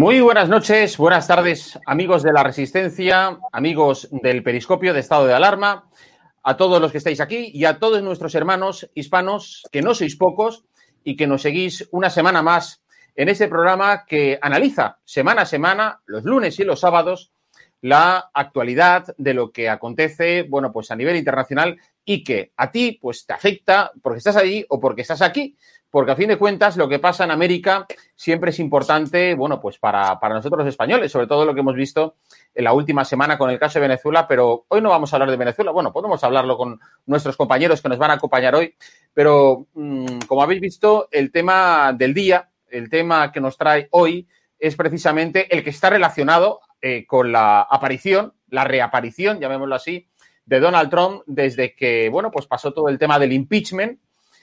Muy buenas noches, buenas tardes, amigos de la Resistencia, amigos del Periscopio de Estado de Alarma, a todos los que estáis aquí y a todos nuestros hermanos hispanos, que no sois pocos y que nos seguís una semana más en este programa que analiza semana a semana, los lunes y los sábados, la actualidad de lo que acontece, bueno, pues a nivel internacional y que a ti, pues te afecta porque estás allí o porque estás aquí porque a fin de cuentas lo que pasa en América siempre es importante, bueno, pues para, para, nosotros los españoles, sobre todo lo que hemos visto en la última semana con el caso de Venezuela, pero hoy no vamos a hablar de Venezuela, bueno, podemos hablarlo con nuestros compañeros que nos van a acompañar hoy, pero mmm, como habéis visto, el tema del día, el tema que nos trae hoy es precisamente el que está relacionado eh, con la aparición, la reaparición, llamémoslo así, de Donald Trump desde que, bueno, pues pasó todo el tema del impeachment,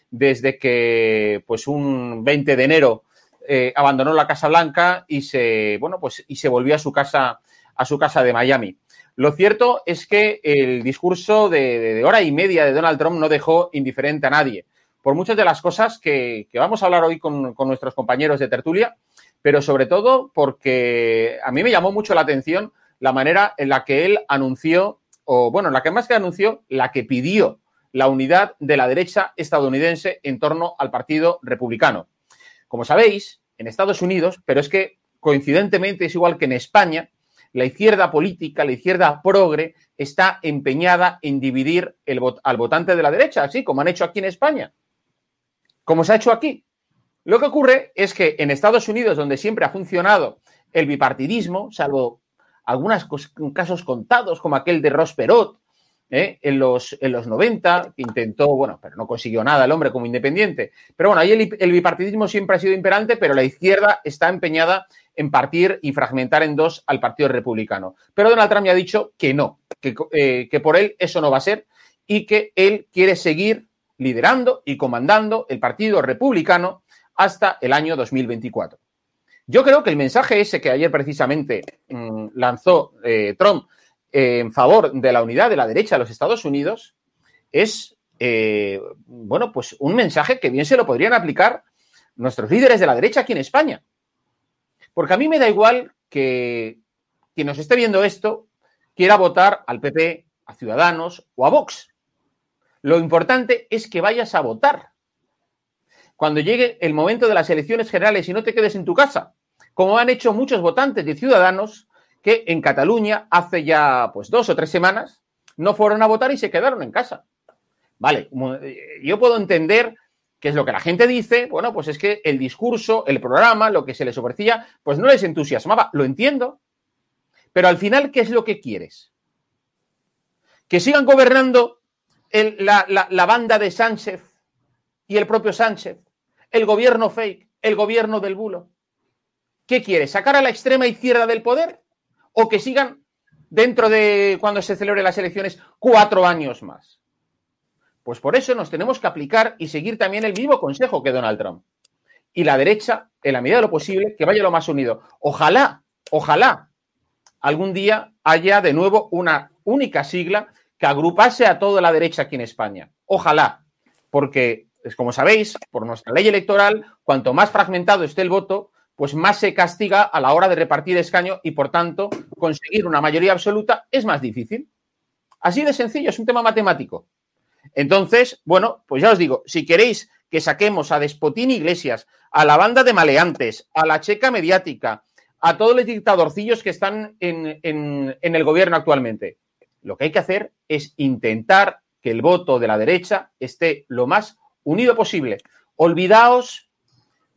desde que pues un 20 de enero eh, abandonó la Casa Blanca y se, bueno, pues, y se volvió a su casa, a su casa de Miami. Lo cierto es que el discurso de, de, hora y media de Donald Trump no dejó indiferente a nadie, por muchas de las cosas que, que vamos a hablar hoy con, con, nuestros compañeros de tertulia, pero sobre todo porque a mí me llamó mucho la atención la manera en la que él anunció, o bueno, la que más que anunció, la que pidió la unidad de la derecha estadounidense en torno al Partido Republicano. Como sabéis, en Estados Unidos, pero es que coincidentemente es igual que en España, la izquierda política, la izquierda progre, está empeñada en dividir el, al votante de la derecha, así como han hecho aquí en España. Como se ha hecho aquí. Lo que ocurre es que en Estados Unidos, donde siempre ha funcionado el bipartidismo, salvo algunos casos contados, como aquel de Ross Perot, ¿eh? en, los, en los 90, intentó, bueno, pero no consiguió nada el hombre como independiente. Pero bueno, ahí el, bipartidismo siempre ha sido imperante, pero la izquierda está empeñada en partir y fragmentar en dos al Partido Republicano. Pero Donald Trump ya ha dicho que no, que, eh, que por él eso no va a ser y que él quiere seguir liderando y comandando el Partido Republicano hasta el año 2024. Yo creo que el mensaje ese que ayer precisamente mmm, lanzó eh, Trump en favor de la unidad de la derecha de los Estados Unidos es eh, bueno, pues un mensaje que bien se lo podrían aplicar nuestros líderes de la derecha aquí en España. Porque a mí me da igual que quien nos esté viendo esto quiera votar al PP, a Ciudadanos o a Vox. Lo importante es que vayas a votar. Cuando llegue el momento de las elecciones generales y no te quedes en tu casa, como han hecho muchos votantes de Ciudadanos que en Cataluña hace ya pues dos o tres semanas no fueron a votar y se quedaron en casa. Vale, yo puedo entender qué es lo que la gente dice, bueno, pues es que el discurso, el programa, lo que se les ofrecía, pues no les entusiasmaba, lo entiendo. Pero al final, ¿qué es lo que quieres? Que sigan gobernando la, la banda de Sánchez y el propio Sánchez, el gobierno fake, el gobierno del bulo. ¿Qué quieres? ¿Sacar a la extrema izquierda del poder? ¿O que sigan dentro de cuando se celebren las elecciones cuatro años más? Pues por eso nos tenemos que aplicar y seguir también el mismo consejo que Donald Trump. Y la derecha, en la medida de lo posible, que vaya lo más unido. Ojalá, ojalá algún día haya de nuevo una única sigla que agrupase a toda la derecha aquí en España. Ojalá, porque, como sabéis, por nuestra ley electoral, cuanto más fragmentado esté el voto, pues más se castiga a la hora de repartir escaño y, por tanto, conseguir una mayoría absoluta es más difícil. Así de sencillo, es un tema matemático. Entonces, bueno, pues ya os digo, si queréis que saquemos a Despotín Iglesias, a la banda de maleantes, a la checa mediática, a todos los dictadorcillos que están en, en el gobierno actualmente, lo que hay que hacer es intentar que el voto de la derecha esté lo más unido posible. Olvidaos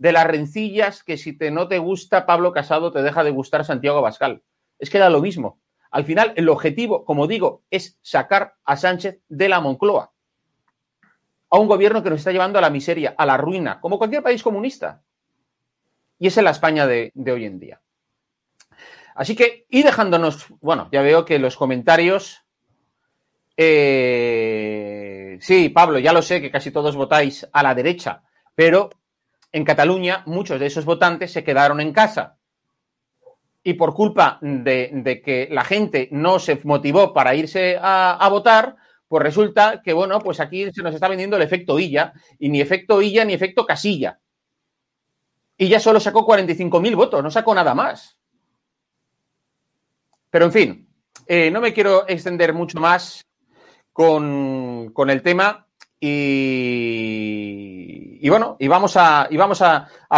de las rencillas que si te, no te gusta Pablo Casado te deja de gustar Santiago Abascal. Es que da lo mismo. Al final, el objetivo, como digo, es sacar a Sánchez de la Moncloa a un gobierno que nos está llevando a la miseria, a la ruina, como cualquier país comunista. Y esa es la España de, hoy en día. Así que, y dejándonos, bueno, ya veo que los comentarios. Eh, sí, Pablo, ya lo sé que casi todos votáis a la derecha, pero en Cataluña muchos de esos votantes se quedaron en casa. Y por culpa de, que la gente no se motivó para irse a votar, pues resulta que, bueno, pues aquí se nos está vendiendo el efecto Illa, y ni efecto Illa ni efecto Casilla. Illa solo sacó 45.000 votos, no sacó nada más. Pero en fin, eh, no me quiero extender mucho más con, el tema y, bueno, y vamos a,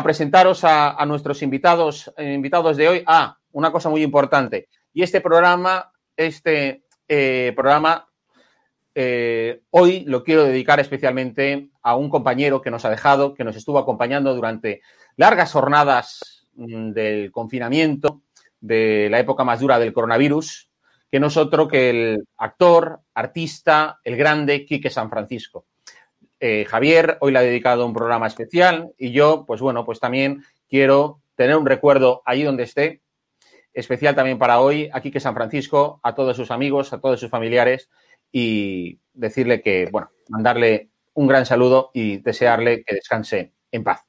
presentaros a, nuestros invitados, eh, invitados de hoy. Ah, una cosa muy importante. Y este programa, este eh, programa eh, hoy lo quiero dedicar especialmente a un compañero que nos ha dejado, que nos estuvo acompañando durante largas jornadas mm, del confinamiento, de la época más dura del coronavirus, que no es otro que el actor, artista, el grande Quique San Francisco. Eh, Javier hoy le ha dedicado un programa especial y yo, pues bueno, pues también quiero tener un recuerdo allí donde esté, especial también para hoy, a Quique San Francisco, a todos sus amigos, a todos sus familiares y decirle que, bueno, mandarle un gran saludo y desearle que descanse en paz.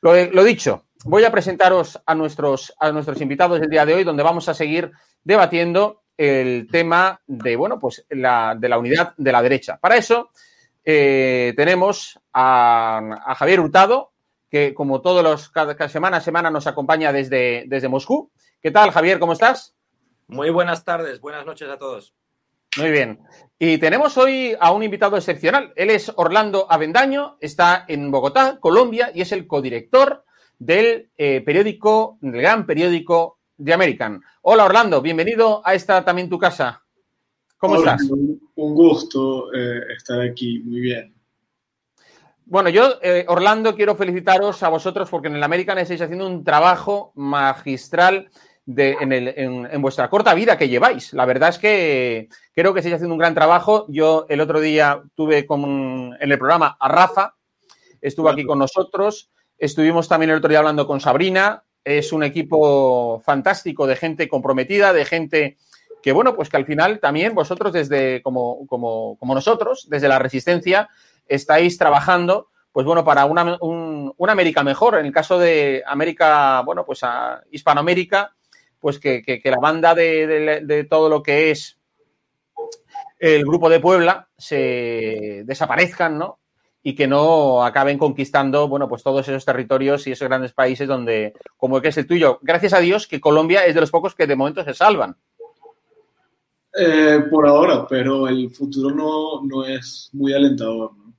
Lo, dicho, voy a presentaros a nuestros, a nuestros invitados del día de hoy, donde vamos a seguir debatiendo el tema de, bueno, pues la, de la unidad de la derecha. Para eso eh, tenemos a, Javier Hurtado, que como todos los, cada, semana a semana nos acompaña desde, desde Moscú. ¿Qué tal, Javier? ¿Cómo estás? Muy buenas tardes, buenas noches a todos. Muy bien. Y tenemos hoy a un invitado excepcional. Él es Orlando Avendaño, está en Bogotá, Colombia, y es el codirector del eh, periódico, del gran periódico The American. Hola Orlando, bienvenido a esta también tu casa. ¿Cómo estás? Un, gusto eh, estar aquí, muy bien. Bueno, yo, eh, Orlando, quiero felicitaros a vosotros porque en el American estáis haciendo un trabajo magistral en, vuestra corta vida que lleváis. La verdad es que creo que estáis haciendo un gran trabajo. Yo el otro día tuve en el programa a Rafa, estuvo aquí con nosotros. Estuvimos también el otro día hablando con Sabrina. Es un equipo fantástico de gente comprometida, de gente que, bueno, pues que al final también vosotros desde, como, como, como nosotros, desde la resistencia, estáis trabajando pues bueno, para una, una, América mejor. En el caso de América, bueno, pues Hispanoamérica, pues que, la banda de, todo lo que es el grupo de Puebla se desaparezcan, ¿no? Y que no acaben conquistando, bueno, pues todos esos territorios y esos grandes países donde, como que es el tuyo. Gracias a Dios que Colombia es de los pocos que de momento se salvan. Eh, por ahora, pero el futuro no, no es muy alentador. ¿no?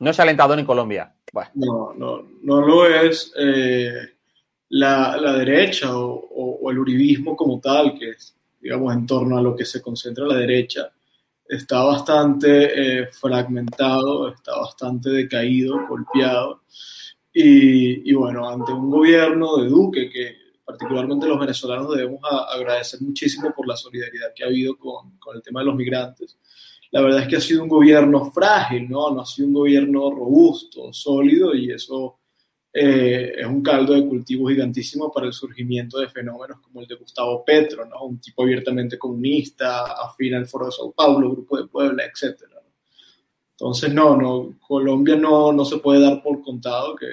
no es alentador en Colombia. Bueno. No, no, no lo es. Eh, la, la, derecha o, o, o, el uribismo como tal, que es, digamos, en torno a lo que se concentra la derecha, está bastante eh, fragmentado, está bastante decaído, golpeado. Y, y, bueno, ante un gobierno de Duque, que particularmente los venezolanos debemos agradecer muchísimo por la solidaridad que ha habido con, con, el tema de los migrantes. La verdad es que ha sido un gobierno frágil, ¿no? No ha sido un gobierno robusto, sólido, y eso eh, es un caldo de cultivo gigantísimo para el surgimiento de fenómenos como el de Gustavo Petro, ¿no? un tipo abiertamente comunista, afín al Foro de Sao Paulo, Grupo de Puebla, etc. Entonces, no, no, Colombia no, no se puede dar por contado que,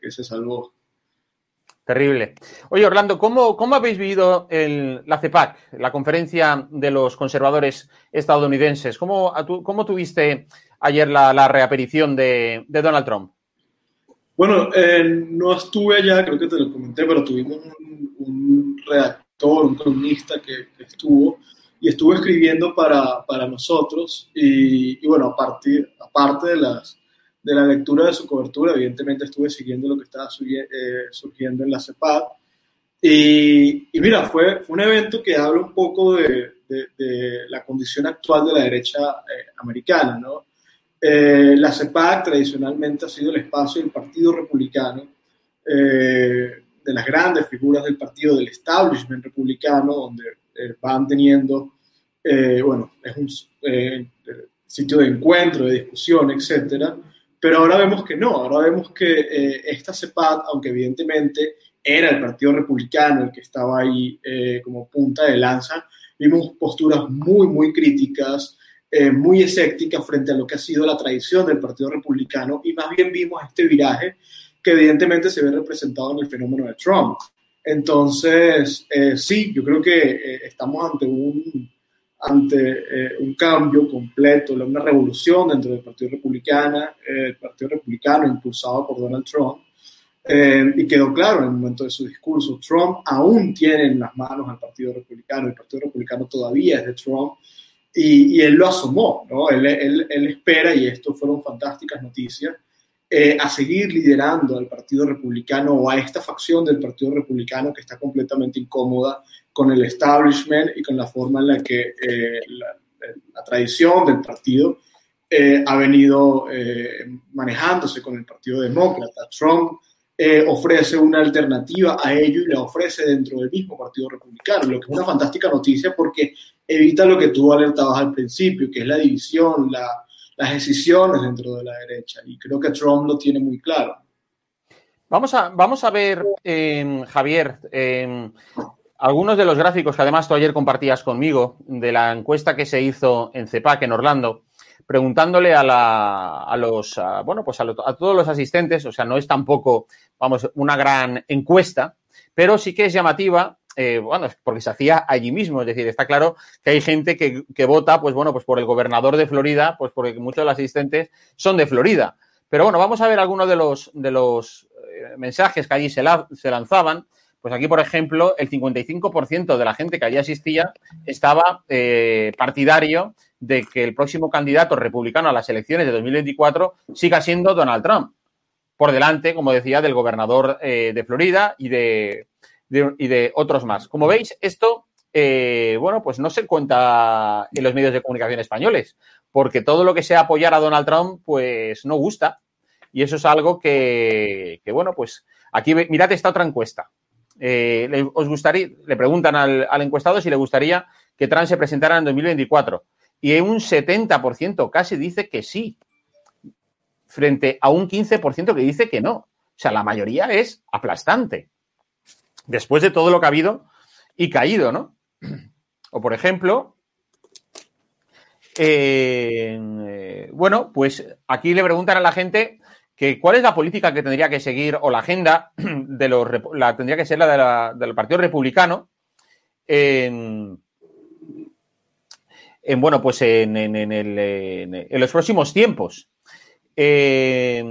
que se salvó. Terrible. Oye, Orlando, ¿cómo, cómo habéis vivido el, la CEPAC, la conferencia de los conservadores estadounidenses? ¿Cómo, cómo tuviste ayer la, la reaparición de, Donald Trump? Bueno, eh, no estuve allá, creo que te lo comenté, pero tuvimos un, redactor, un columnista que, que, estuvo y estuvo escribiendo para, para nosotros y, y, bueno, a partir, aparte de, las, de la lectura de su cobertura, evidentemente estuve siguiendo lo que estaba eh, surgiendo en la CEPAD y, y, mira, fue, fue un evento que habla un poco de, de, de la condición actual de la derecha eh, americana, ¿no? Eh, la CEPAC tradicionalmente ha sido el espacio del Partido Republicano, eh, de las grandes figuras del partido, del establishment republicano, donde eh, van teniendo, bueno, es un sitio de encuentro, de discusión, etcétera. Pero ahora vemos que no, ahora vemos que esta CEPAC, aunque evidentemente era el Partido Republicano el que estaba ahí como punta de lanza, vimos posturas muy, muy críticas, eh, muy escéptica frente a lo que ha sido la tradición del Partido Republicano y más bien vimos este viraje que evidentemente se ve representado en el fenómeno de Trump. Entonces, eh, sí, yo creo que eh, estamos ante un, ante eh, un cambio completo, una revolución dentro del Partido Republicano, el Partido Republicano impulsado por Donald Trump. y quedó claro en el momento de su discurso, Trump aún tiene en las manos al Partido Republicano, el Partido Republicano todavía es de Trump, y, y, él lo asomó, ¿no? Él, él, él, espera, y esto fueron fantásticas noticias, eh, a seguir liderando al Partido Republicano o a esta facción del Partido Republicano que está completamente incómoda con el establishment y con la forma en la que eh, la, la, tradición del partido eh, ha venido eh, manejándose con el Partido Demócrata. Trump eh, ofrece una alternativa a ello y la ofrece dentro del mismo Partido Republicano, lo que es una fantástica noticia porque evita lo que tú alertabas al principio, que es la división, la, las decisiones dentro de la derecha. Y creo que Trump lo tiene muy claro. Vamos a, vamos a ver, eh, Javier, eh, algunos de los gráficos que además tú ayer compartías conmigo de la encuesta que se hizo en CEPAC en Orlando preguntándole a, la, a los, bueno, pues a, a, todos los asistentes, o sea, no es tampoco, vamos, una gran encuesta, pero sí que es llamativa, eh, bueno, porque se hacía allí mismo, es decir, está claro que hay gente que, que, vota, pues bueno, pues por el gobernador de Florida, pues porque muchos de los asistentes son de Florida. Pero bueno, vamos a ver algunos de los, de los eh, mensajes que allí se, se lanzaban. Pues aquí, por ejemplo, el 55% de la gente que allí asistía estaba eh, partidario de que el próximo candidato republicano a las elecciones de 2024 siga siendo Donald Trump. Por delante, como decía, del gobernador eh, de Florida y de, y de, otros más. Como veis, esto, eh, bueno, pues no se cuenta en los medios de comunicación españoles, porque todo lo que sea apoyar a Donald Trump, pues no gusta. Y eso es algo que bueno, pues aquí mirad esta otra encuesta. Eh, le, preguntan al, encuestado si le gustaría que Trump se presentara en 2024 y un 70% casi dice que sí, frente a un 15% que dice que no. O sea, la mayoría es aplastante. Después de todo lo que ha habido y caído, ¿no? O por ejemplo, eh, bueno, pues aquí le preguntan a la gente que cuál es la política que tendría que seguir o la agenda de los la tendría que ser la, de la del Partido Republicano. En bueno, pues en, en, los próximos tiempos. Eh,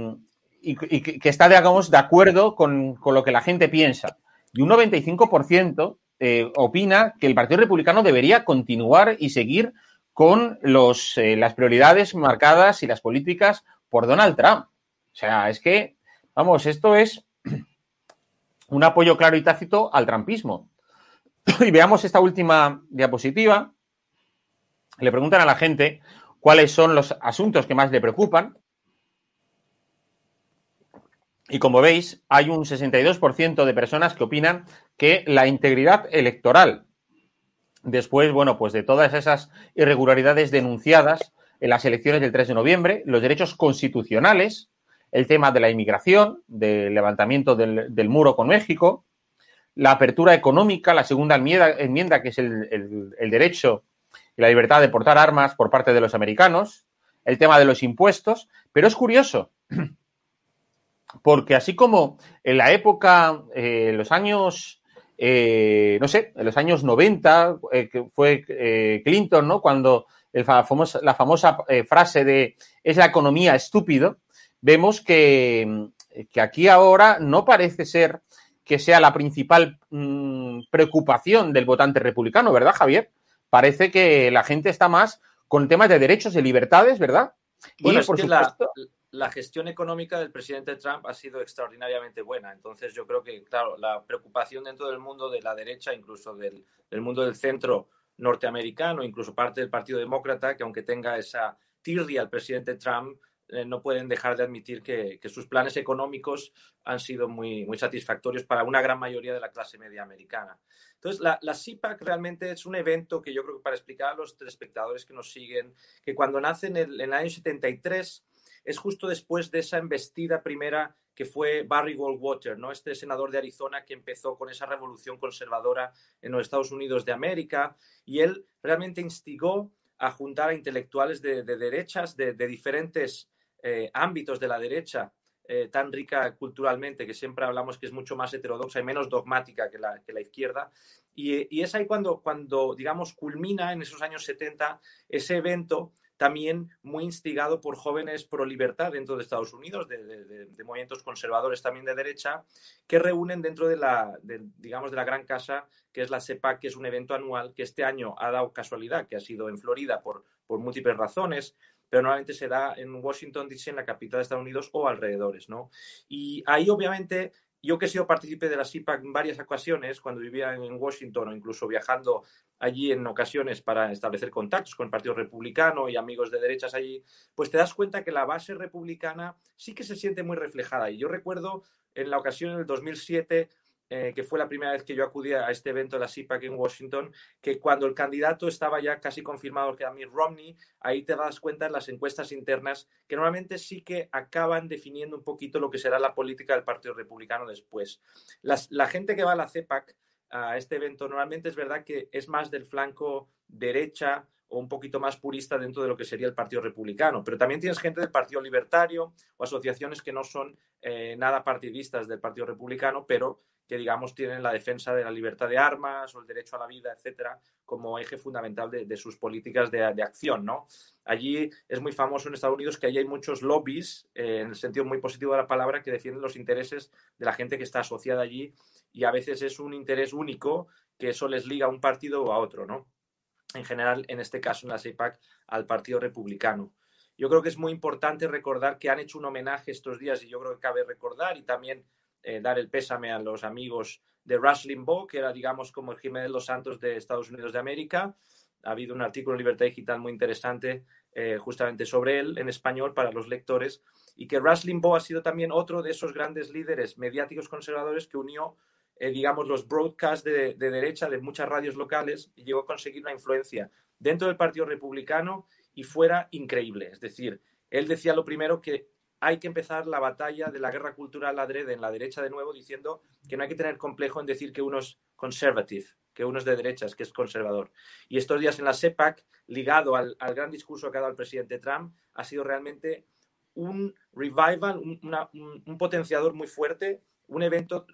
y, que está, digamos, de acuerdo con, lo que la gente piensa. Y un 95% eh, opina que el Partido Republicano debería continuar y seguir con los, eh, las prioridades marcadas y las políticas por Donald Trump. O sea, es que, vamos, esto es un apoyo claro y tácito al trumpismo. y veamos esta última diapositiva. Le preguntan a la gente cuáles son los asuntos que más le preocupan. Y como veis, hay un 62% de personas que opinan que la integridad electoral, después, bueno, pues de todas esas irregularidades denunciadas en las elecciones del 3 de noviembre, los derechos constitucionales, el tema de la inmigración, del levantamiento del, muro con México, la apertura económica, la segunda enmienda, que es el, derecho y la libertad de portar armas por parte de los americanos, el tema de los impuestos, pero es curioso, porque así como en la época, eh, en los años, eh, no sé, en los años 90, eh, que fue Clinton, ¿no? Cuando la famosa frase de es la economía estúpido, vemos que, que aquí ahora no parece ser que sea la principal mm, preocupación del votante republicano, ¿verdad, Javier? Parece que la gente está más con temas de derechos y libertades, ¿verdad? Bueno, y, por supuesto... la, gestión económica del presidente Trump ha sido extraordinariamente buena. Entonces, yo creo que, claro, la preocupación dentro del mundo de la derecha, incluso del, del mundo del centro norteamericano, incluso parte del Partido Demócrata, que aunque tenga esa tirria al presidente Trump, eh, no pueden dejar de admitir que, sus planes económicos han sido muy, muy satisfactorios para una gran mayoría de la clase media americana. Entonces, la, la CIPAC realmente es un evento que yo creo que para explicar a los telespectadores que nos siguen, que cuando nace en el, en el año 73 es justo después de esa embestida primera que fue Barry Goldwater, ¿no? este senador de Arizona que empezó con esa revolución conservadora en los Estados Unidos de América, y él realmente instigó a juntar a intelectuales de, derechas de, de diferentes eh, ámbitos de la derecha eh, tan rica culturalmente, que siempre hablamos que es mucho más heterodoxa y menos dogmática que la, que la izquierda. Y, es ahí cuando, cuando, digamos, culmina en esos años 70 ese evento también muy instigado por jóvenes pro libertad dentro de Estados Unidos, de, movimientos conservadores también de derecha, que reúnen dentro de la, digamos, de la gran casa que es la CEPAC, que es un evento anual que este año ha dado casualidad, que ha sido en Florida por, por múltiples razones, pero normalmente se da en Washington, D.C., en la capital de Estados Unidos o alrededores, ¿no? Y ahí, obviamente, yo que he sido partícipe de la CIPAC en varias ocasiones, cuando vivía en Washington o incluso viajando allí en ocasiones para establecer contactos con el Partido Republicano y amigos de derechas allí, pues te das cuenta que la base republicana sí que se siente muy reflejada. Y yo recuerdo en la ocasión en el 2007 eh, que fue la primera vez que yo acudí a este evento de la CIPAC en Washington, que cuando el candidato estaba ya casi confirmado que era Mitt Romney, ahí te das cuenta en las encuestas internas que normalmente sí que acaban definiendo un poquito lo que será la política del Partido Republicano después. la gente que va a la CEPAC, a este evento, normalmente es verdad que es más del flanco derecha o un poquito más purista dentro de lo que sería el Partido Republicano. Pero también tienes gente del Partido Libertario o asociaciones que no son eh, nada partidistas del Partido Republicano, pero que, digamos, tienen la defensa de la libertad de armas o el derecho a la vida, etcétera, como eje fundamental de, sus políticas de, acción, ¿no? Allí es muy famoso en Estados Unidos que allí hay muchos lobbies, eh, en el sentido muy positivo de la palabra, que defienden los intereses de la gente que está asociada allí y a veces es un interés único que eso les liga a un partido o a otro, ¿no? En general, en este caso, en la CEPAC, al Partido Republicano. Yo creo que es muy importante recordar que han hecho un homenaje estos días y yo creo que cabe recordar y también eh, dar el pésame a los amigos de Rush Limbaugh, que era, digamos, como el Jiménez Los Santos de Estados Unidos de América. Ha habido un artículo en Libertad Digital muy interesante eh, justamente sobre él en español para los lectores y que Rush Limbaugh ha sido también otro de esos grandes líderes mediáticos conservadores que unió, eh, digamos, los broadcasts de, de, derecha de muchas radios locales y llegó a conseguir una influencia dentro del Partido Republicano y fuera increíble. Es decir, él decía lo primero que hay que empezar la batalla de la guerra cultural adrede en la derecha de nuevo, diciendo que no hay que tener complejo en decir que uno es conservative, que uno es de derechas, que es conservador. Y estos días en la CEPAC, ligado al, gran discurso que ha dado el presidente Trump, ha sido realmente un revival, un, potenciador muy fuerte, un evento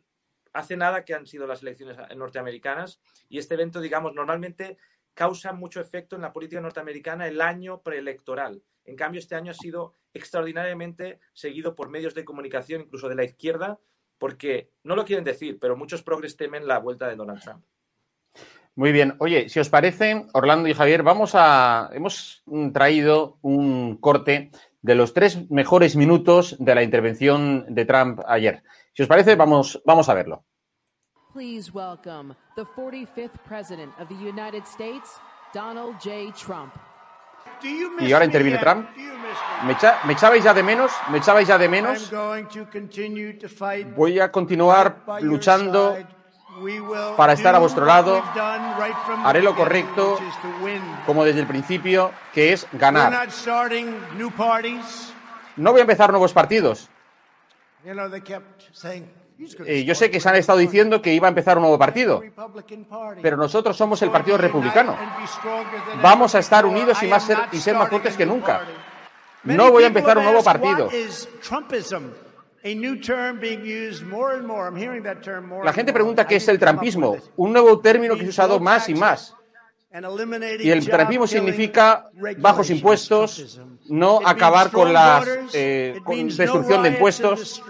hace nada que han sido las elecciones norteamericanas y este evento, digamos, normalmente causa mucho efecto en la política norteamericana el año preelectoral. En cambio, este año ha sido extraordinariamente seguido por medios de comunicación, incluso de la izquierda, porque no lo quieren decir, pero muchos progres temen la vuelta de Donald Trump. Muy bien. Oye, si os parece, Orlando y Javier, vamos a. Hemos traído un corte de los tres mejores minutos de la intervención de Trump ayer. Si os parece, vamos, vamos a verlo. Please welcome the 45th President of the United States, Donald J. Trump. Y ahora interviene Trump. ¿Me, echa, ¿Me, echabais ya de menos? ¿Me echabais ya de menos? Voy a continuar luchando para estar a vuestro lado. Haré lo correcto, como desde el principio, que es ganar. No voy a empezar nuevos partidos. Eh, yo sé que se han estado diciendo que iba a empezar un nuevo partido, pero nosotros somos el Partido Republicano. Vamos a estar unidos y, ser, y ser más fuertes que nunca. No voy a empezar un nuevo partido. La gente pregunta qué es el trampismo, un nuevo término que se ha usado más y más. Y el trumpismo significa bajos impuestos, no acabar con la eh, destrucción de impuestos.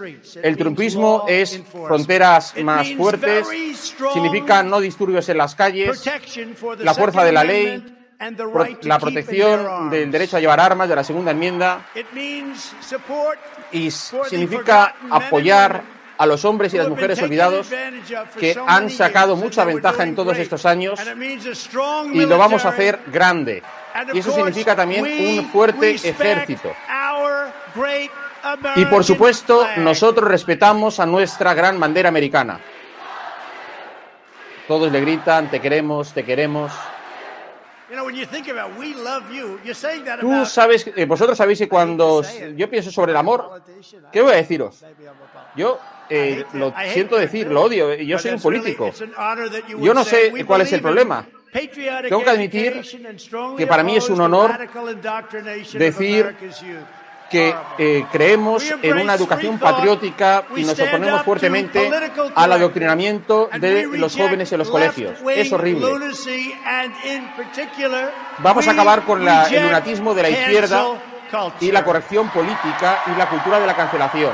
El trumpismo es fronteras más fuertes, significa no disturbios en las calles, la fuerza de la ley, la protección del derecho a llevar armas de la segunda enmienda. Y significa apoyar a los hombres y las mujeres olvidados que han sacado mucha ventaja en todos estos años y lo vamos a hacer grande. Y eso significa también un fuerte ejército. Y por supuesto, nosotros respetamos a nuestra gran bandera americana. Todos le gritan, te queremos, te queremos. Tú sabes, eh, vosotros sabéis que cuando yo pienso sobre el amor, ¿qué voy a deciros? Yo eh, lo siento decir, lo odio, yo soy un político. Yo no sé cuál es el problema. Tengo que admitir que para mí es un honor decir que eh, creemos en una educación patriótica y nos oponemos fuertemente al adoctrinamiento de los jóvenes en los colegios. Es horrible. Vamos a acabar con la, el lunatismo de la izquierda y la corrección política y la cultura de la cancelación.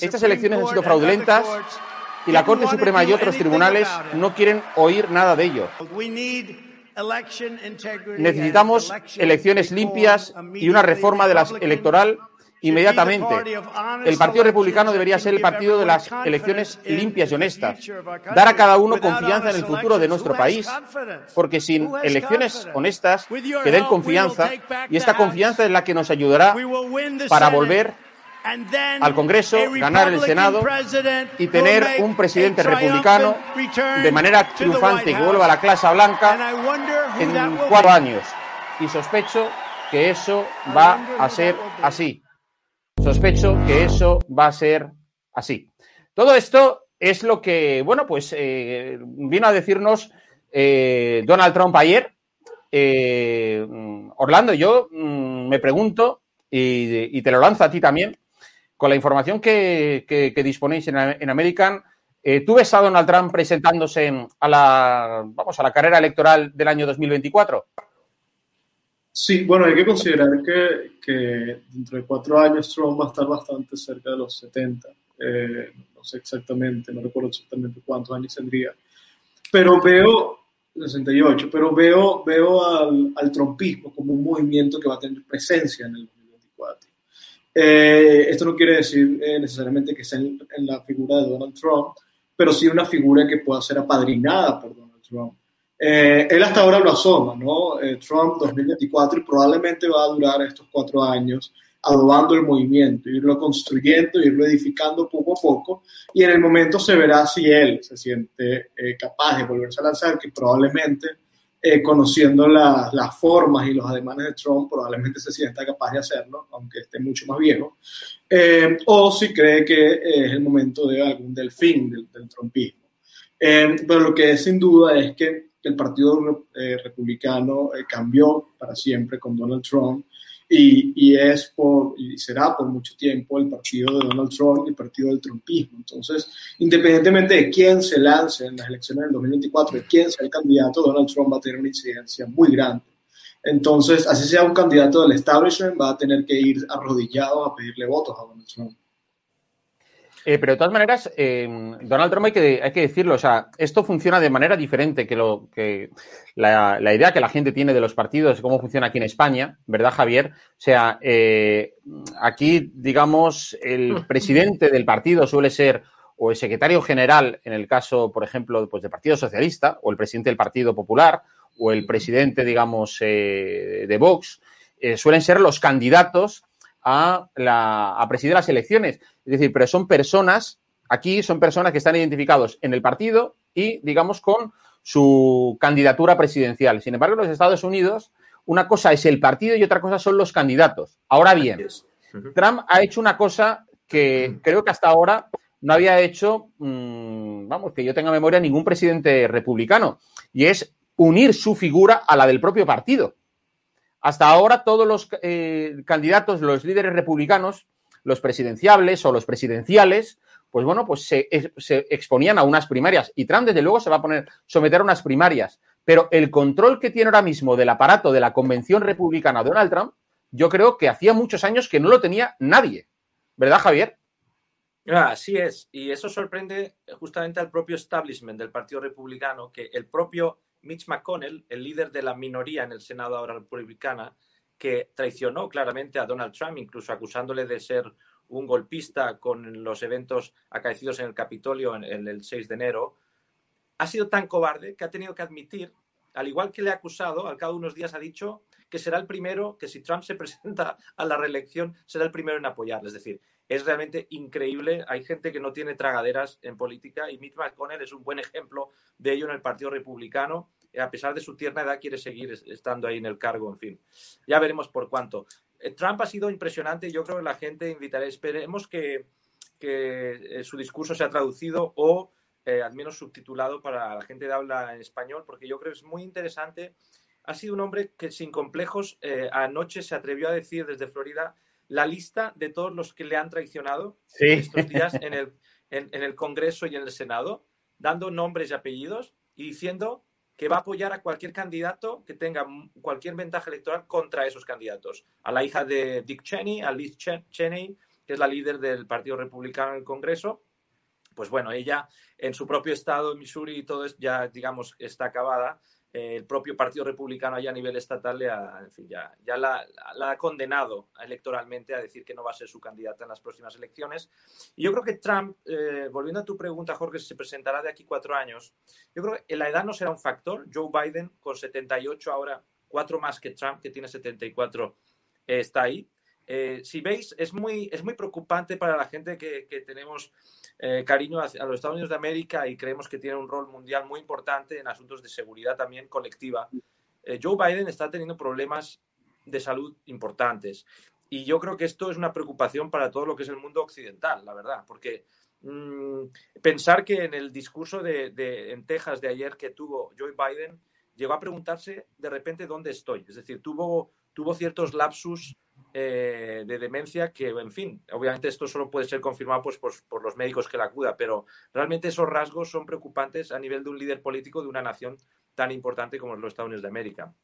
Estas elecciones han sido fraudulentas y la Corte Suprema y otros tribunales no quieren oír nada de ello. Necesitamos elecciones limpias y una reforma de la electoral inmediatamente. El Partido Republicano debería ser el partido de las elecciones limpias y honestas. Dar a cada uno confianza en el futuro de nuestro país, porque sin elecciones honestas que den confianza, y esta confianza es la que nos ayudará para volver al Congreso, ganar el Senado y tener un presidente republicano de manera triunfante que vuelva a la clase blanca en cuatro años. Y sospecho que eso va a ser así. Sospecho que eso va a ser así. Todo esto es lo que, bueno, pues eh, vino a decirnos eh, Donald Trump ayer. Eh, Orlando, yo mm, me pregunto, y, te lo lanzo a ti también, con la información que, disponéis en, American, eh, ¿tú ves a Donald Trump presentándose a la, vamos, a la carrera electoral del año 2024? Sí, bueno, hay que considerar que, dentro de cuatro años Trump va a estar bastante cerca de los 70. Eh, no sé exactamente, no recuerdo exactamente cuántos años tendría. Pero veo, 68, pero veo, veo al, al trumpismo como un movimiento que va a tener presencia en el eh, esto no quiere decir eh, necesariamente que sea en, la figura de Donald Trump, pero sí una figura que pueda ser apadrinada por Donald Trump. Eh, él hasta ahora lo asoma, ¿no? Trump 2024 y probablemente va a durar estos cuatro años adobando el movimiento, irlo construyendo, irlo edificando poco a poco, y en el momento se verá si él se siente capaz de volverse a lanzar, que probablemente eh, conociendo las formas y los ademanes de Trump, probablemente se sienta capaz de hacerlo, aunque esté mucho más viejo, eh, o si cree que es el momento de algún delfín del, del trumpismo. Eh, pero lo que es sin duda es que el Partido Republicano cambió para siempre con Donald Trump y, es por, y será por mucho tiempo el partido de Donald Trump y el partido del trumpismo. Entonces, independientemente de quién se lance en las elecciones del 2024, de quién sea el candidato, Donald Trump va a tener una incidencia muy grande. Entonces, así sea un candidato del establishment, va a tener que ir arrodillado a pedirle votos a Donald Trump. Eh, pero de todas maneras, eh, Donald Trump hay que, hay que decirlo, o sea, esto funciona de manera diferente que lo que la, idea que la gente tiene de los partidos, de cómo funciona aquí en España, ¿verdad, Javier? O sea, eh, aquí, digamos, el presidente del partido suele ser o el secretario general, en el caso, por ejemplo, pues, del Partido Socialista, o el presidente del Partido Popular, o el presidente, digamos, de Vox, suelen ser los candidatos a, la, a presidir las elecciones. Es decir, pero son personas, aquí son personas que están identificados en el partido y, digamos, con su candidatura presidencial. Sin embargo, en los Estados Unidos, una cosa es el partido y otra cosa son los candidatos. Ahora bien, Trump ha hecho una cosa que creo que hasta ahora no había hecho, mm, vamos, que yo tenga memoria, ningún presidente republicano, y es unir su figura a la del propio partido. Hasta ahora todos los eh, candidatos, los líderes republicanos, los presidenciables o los presidenciales, pues bueno, pues se, exponían a unas primarias. Y Trump desde luego se va a poner someter a unas primarias, pero el control que tiene ahora mismo del aparato de la convención republicana Donald Trump, yo creo que hacía muchos años que no lo tenía nadie, ¿verdad, Javier? Ah, así es, y eso sorprende justamente al propio establishment del Partido Republicano, que el propio Mitch McConnell, el líder de la minoría en el Senado ahora republicana, que traicionó claramente a Donald Trump, incluso acusándole de ser un golpista con los eventos acaecidos en el Capitolio en, el 6 de enero, ha sido tan cobarde que ha tenido que admitir, al igual que le ha acusado, al cabo de unos días ha dicho que será el primero, que si Trump se presenta a la reelección, será el primero en apoyarle. Es decir, es realmente increíble. Hay gente que no tiene tragaderas en política y Mitch McConnell es un buen ejemplo de ello en el Partido Republicano. A pesar de su tierna edad, quiere seguir estando ahí en el cargo, en fin. Ya veremos por cuánto. Eh, Trump ha sido impresionante. Yo creo que la gente invitará. Esperemos que, que eh, su discurso sea traducido o eh, al menos subtitulado para la gente de habla en español, porque yo creo que es muy interesante. Ha sido un hombre que sin complejos anoche se atrevió a decir desde Florida la lista de todos los que le han traicionado estos días en el, en, el Congreso y en el Senado, dando nombres y apellidos y diciendo que va a apoyar a cualquier candidato que tenga cualquier ventaja electoral contra esos candidatos. A la hija de Dick Cheney, a Liz Cheney, que es la líder del Partido Republicano en el Congreso, pues bueno, ella en su propio estado, Missouri y todo, ya digamos está acabada, el propio Partido Republicano allá a nivel estatal ya, ya la, ha condenado electoralmente a decir que no va a ser su candidata en las próximas elecciones. Y yo creo que Trump, eh, volviendo a tu pregunta, Jorge, si se presentará de aquí cuatro años, yo creo que la edad no será un factor. Joe Biden, con 78 ahora, cuatro más que Trump, que tiene 74, eh, está ahí. Eh, si veis, es muy, es muy preocupante para la gente que, que tenemos eh, cariño a, los Estados Unidos de América y creemos que tiene un rol mundial muy importante en asuntos de seguridad también colectiva. Eh, Joe Biden está teniendo problemas de salud importantes y yo creo que esto es una preocupación para todo lo que es el mundo occidental, la verdad, porque mm, pensar que en el discurso de, de, en Texas de ayer que tuvo Joe Biden, llegó a preguntarse de repente dónde estoy, es decir, tuvo, tuvo ciertos lapsus eh, de demencia que, en fin, obviamente esto solo puede ser confirmado pues, por, los médicos que la acuda, pero realmente esos rasgos son preocupantes a nivel de un líder político de una nación tan importante como los Estados Unidos de América.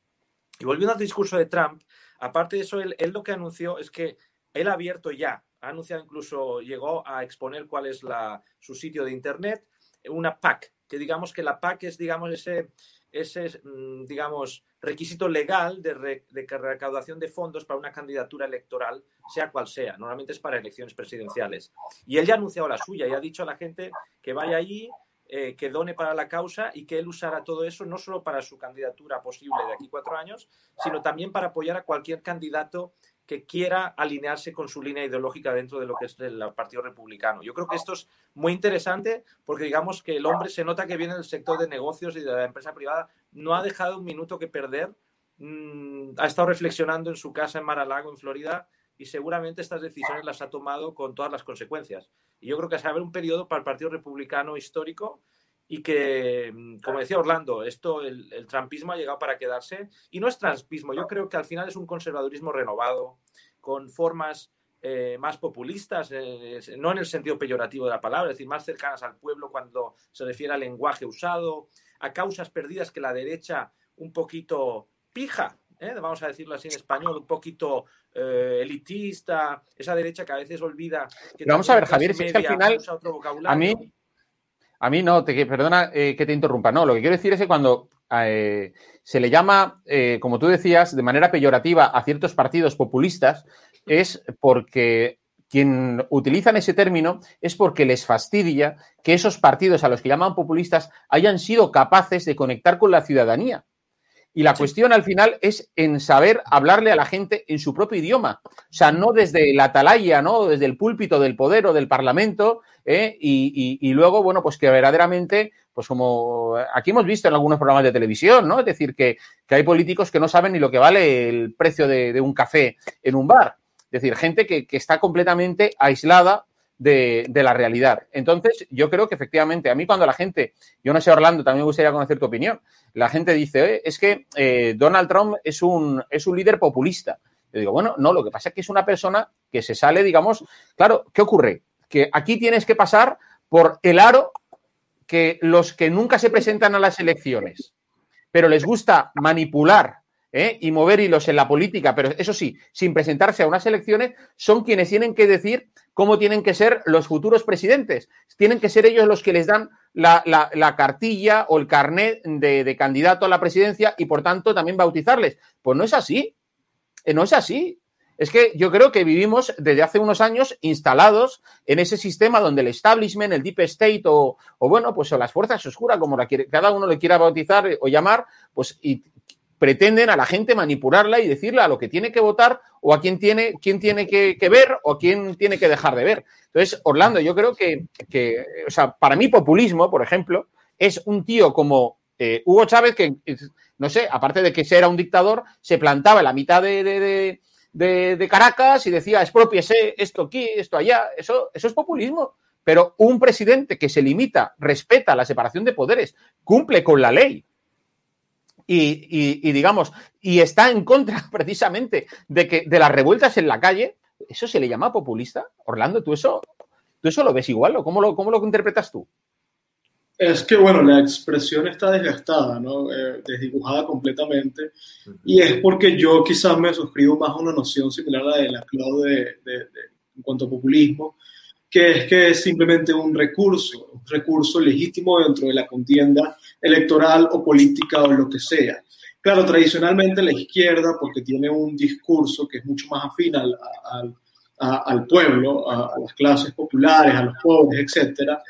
Y volviendo al discurso de Trump, aparte de eso, él, lo que anunció es que él ha abierto ya, ha anunciado incluso, llegó a exponer cuál es la, su sitio de Internet, una PAC, que digamos que la PAC es, digamos, ese, ese mm, digamos, requisito legal de, recaudación de fondos para una candidatura electoral, sea cual sea. Normalmente es para elecciones presidenciales. Y él ya ha anunciado la suya y ha dicho a la gente que vaya allí, eh, que done para la causa y que él usará todo eso no solo para su candidatura posible de aquí cuatro años, sino también para apoyar a cualquier candidato que quiera alinearse con su línea ideológica dentro de lo que es el Partido Republicano. Yo creo que esto es muy interesante porque digamos que el hombre se nota que viene del sector de negocios y de la empresa privada, no ha dejado un minuto que perder, mm, ha estado reflexionando en su casa en Mar-a-Lago, en Florida, y seguramente estas decisiones las ha tomado con todas las consecuencias. Y yo creo que se va a haber un periodo para el Partido Republicano histórico y que, mm, como decía Orlando, esto, el, el, trampismo ha llegado para quedarse y no es trampismo, yo creo que al final es un conservadurismo renovado, con formas eh, más populistas, eh, no en el sentido peyorativo de la palabra, es decir, más cercanas al pueblo cuando se refiere al lenguaje usado, a causas perdidas que la derecha un poquito pija, ¿eh? vamos a decirlo así en español, un poquito elitista, esa derecha que a veces olvida que... vamos a ver, Javier, es que al final, a mí, a mí no, te, perdona que te interrumpa, no, lo que quiero decir es que cuando se le llama, como tú decías, de manera peyorativa a ciertos partidos populistas, es porque quien utilizan ese término es porque les fastidia que esos partidos a los que llaman populistas hayan sido capaces de conectar con la ciudadanía. Y la cuestión al final es en saber hablarle a la gente en su propio idioma. O sea, no desde la atalaya, ¿no? Desde el púlpito del poder o del parlamento. ¿Eh? Y, luego, bueno, pues que verdaderamente, pues como aquí hemos visto en algunos programas de televisión, ¿no? Es decir, que, hay políticos que no saben ni lo que vale el precio de un café en un bar. Es decir, gente que, está completamente aislada de, la realidad. Entonces, yo creo que efectivamente, a mí cuando la gente, yo no sé, Orlando, también me gustaría conocer tu opinión, la gente dice, es que eh, Donald Trump es un, es un líder populista. Yo digo, bueno, no, lo que pasa es que es una persona que se sale, digamos, claro, ¿qué ocurre? Que aquí tienes que pasar por el aro que los que nunca se presentan a las elecciones, pero les gusta manipular ¿eh? y mover hilos en la política, pero eso sí, sin presentarse a unas elecciones, son quienes tienen que decir cómo tienen que ser los futuros presidentes. Tienen que ser ellos los que les dan la, cartilla o el carnet de, candidato a la presidencia y, por tanto, también bautizarles. Pues no es así. Eh, no es así. Es que yo creo que vivimos desde hace unos años instalados en ese sistema donde el establishment, el deep state o, bueno, pues o las fuerzas oscuras, como la cada uno le quiera bautizar o llamar, pues y pretenden a la gente manipularla y decirle a lo que tiene que votar o a quién tiene, quién tiene que, ver o quién tiene que dejar de ver. Entonces, Orlando, yo creo que, o sea, para mí populismo, por ejemplo, es un tío como eh, Hugo Chávez que, no sé, aparte de que era un dictador, se plantaba en la mitad de, de, Caracas y decía, expropiese esto aquí, esto allá. Eso, eso es populismo. Pero un presidente que se limita, respeta la separación de poderes, cumple con la ley, y, digamos, y está en contra precisamente de que de las revueltas en la calle, ¿eso se le llama populista? Orlando, ¿tú eso, tú eso lo ves igual o cómo lo, cómo lo interpretas tú? Es que, bueno, la expresión está desgastada, ¿no? Eh, desdibujada completamente. Y es porque yo quizás me suscribo más a una noción similar a la de la Claude en cuanto a populismo, que es que es simplemente un recurso, un recurso legítimo dentro de la contienda electoral o política o lo que sea. Claro, tradicionalmente la izquierda, porque tiene un discurso que es mucho más afín al, al, pueblo, a, las clases populares, a los pobres, etcétera,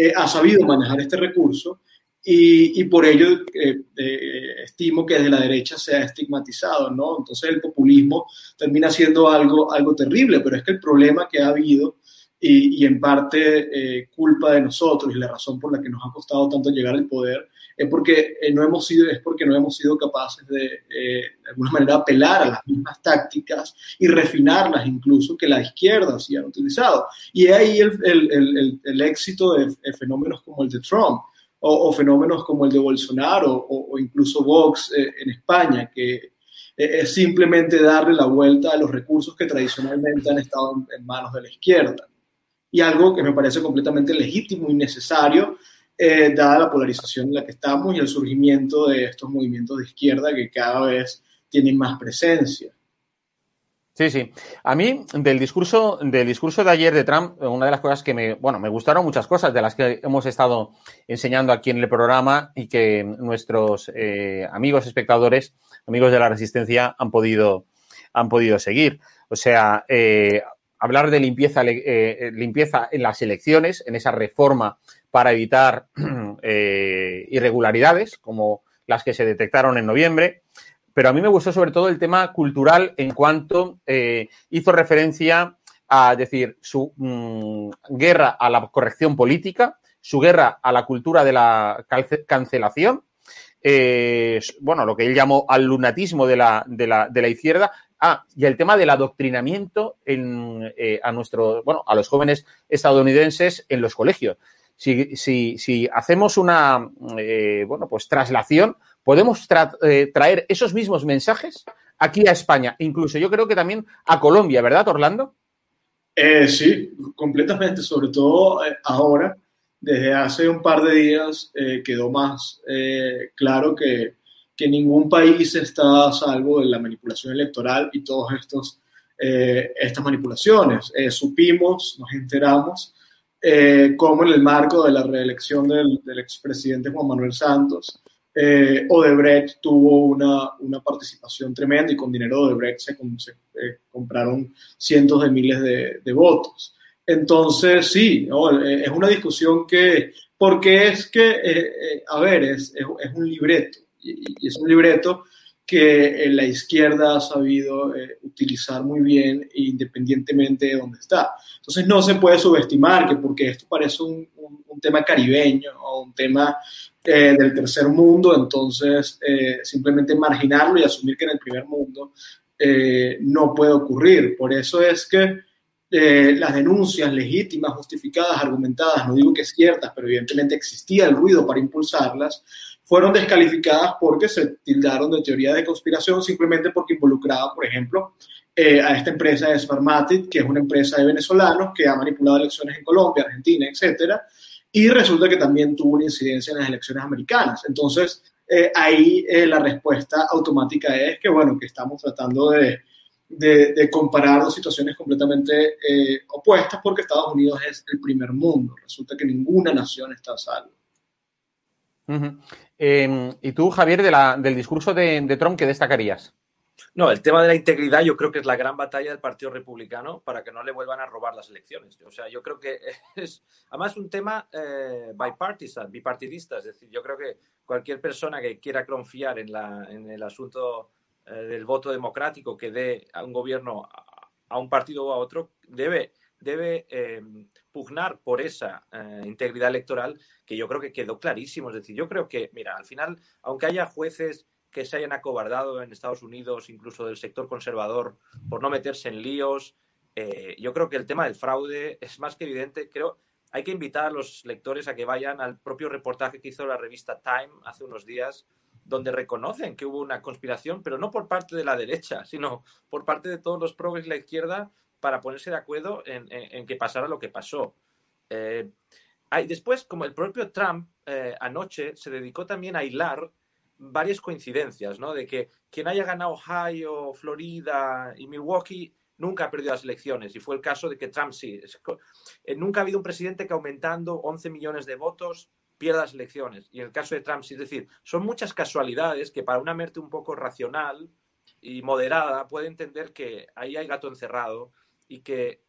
eh, ha sabido manejar este recurso y, y por ello eh, eh, estimo que desde la derecha se ha estigmatizado, ¿no? Entonces el populismo termina siendo algo, algo terrible, pero es que el problema que ha habido y, y en parte culpa de nosotros y la razón por la que nos ha costado tanto llegar al poder es porque, eh, no hemos sido, es porque no hemos sido capaces de, eh, de alguna manera, apelar a las mismas tácticas y refinarlas incluso que la izquierda sí han utilizado. Y ahí el, el, el, el éxito de, fenómenos como el de Trump o, fenómenos como el de Bolsonaro o, incluso Vox eh, en España, que es simplemente darle la vuelta a los recursos que tradicionalmente han estado en manos de la izquierda. Y algo que me parece completamente legítimo y necesario eh, dada la polarización en la que estamos y el surgimiento de estos movimientos de izquierda que cada vez tienen más presencia. Sí, sí. A mí, del discurso, del discurso de ayer de Trump, una de las cosas que me, bueno, me gustaron muchas cosas de las que hemos estado enseñando aquí en el programa y que nuestros eh, amigos espectadores, amigos de la resistencia, han podido, han podido seguir. O sea, eh, hablar de limpieza, limpieza en las elecciones, en esa reforma para evitar eh, irregularidades como las que se detectaron en noviembre. Pero a mí me gustó sobre todo el tema cultural en cuanto eh, hizo referencia a decir su mm, guerra a la corrección política, su guerra a la cultura de la cancelación, eh, bueno, lo que él llamó al lunatismo de la izquierda, Ah, y el tema del adoctrinamiento en, a nuestro, bueno, a los jóvenes estadounidenses en los colegios. si, si, si hacemos una, eh, bueno, pues traslación, podemos eh, traer esos mismos mensajes aquí a España, incluso yo creo que también a Colombia, ¿verdad, Orlando? Eh, sí, completamente, sobre todo ahora, desde hace un par de días quedó más claro que, que, ningún país está salvo de la manipulación electoral y todas estas manipulaciones. supimos, nos enteramos eh, como en el marco de la reelección del, del expresidente Juan Manuel Santos, eh, Odebrecht tuvo una, una, participación tremenda y con dinero de Odebrecht se, eh, compraron cientos de miles de, votos. Entonces, sí, ¿no? Eh, es una discusión que, porque es que, a ver, es, es, un libreto, y, es un libreto que la izquierda ha sabido eh, utilizar muy bien independientemente de dónde está. Entonces no se puede subestimar que porque esto parece un, un, un tema caribeño o un tema eh, del tercer mundo, entonces eh, simplemente marginarlo y asumir que en el primer mundo eh, no puede ocurrir. Por eso es que eh, las denuncias legítimas, justificadas, argumentadas, no digo que ciertas, pero evidentemente existía el ruido para impulsarlas, fueron descalificadas porque se tildaron de teoría de conspiración simplemente porque involucraba, por ejemplo, eh, a esta empresa de Smartmatic, que es una empresa de venezolanos que ha manipulado elecciones en Colombia, Argentina, etcétera, y resulta que también tuvo una incidencia en las elecciones americanas. Entonces, eh, ahí eh, la respuesta automática es que, bueno, que estamos tratando de, de, de comparar dos situaciones completamente opuestas porque Estados Unidos es el primer mundo. Resulta que ninguna nación está a salvo. Uh. Eh, y tú, Javier, del discurso de, Trump, ¿qué destacarías? No, el tema de la integridad yo creo que es la gran batalla del Partido Republicano para que no le vuelvan a robar las elecciones. O sea, yo creo que es además un tema eh, bipartisan, bipartidista. Es decir, yo creo que cualquier persona que quiera confiar en, la, el asunto eh, del voto democrático que dé a un gobierno a, a un partido o a otro debe debe eh, pugnar por esa eh, integridad electoral que yo creo que quedó clarísimo. Es decir, yo creo que, mira, al final, aunque haya jueces que se hayan acobardado en Estados Unidos, incluso del sector conservador, por no meterse en líos, eh, yo creo que el tema del fraude es más que evidente. Creo hay que invitar a los lectores a que vayan al propio reportaje que hizo la revista Time hace unos días, donde reconocen que hubo una conspiración, pero no por parte de la derecha, sino por parte de todos los progres y la izquierda para ponerse de acuerdo en, que pasara lo que pasó. Eh, después, como el propio Trump eh, anoche se dedicó también a hilar varias coincidencias, ¿no? De que quien haya ganado Ohio, Florida y Milwaukee nunca ha perdido las elecciones. Y fue el caso de que Trump sí. Eh, nunca ha habido un presidente que aumentando 11 millones de votos pierda las elecciones. Y en el caso de Trump sí. Es decir, son muchas casualidades que para una mente un poco racional y moderada puede entender que ahí hay gato encerrado y que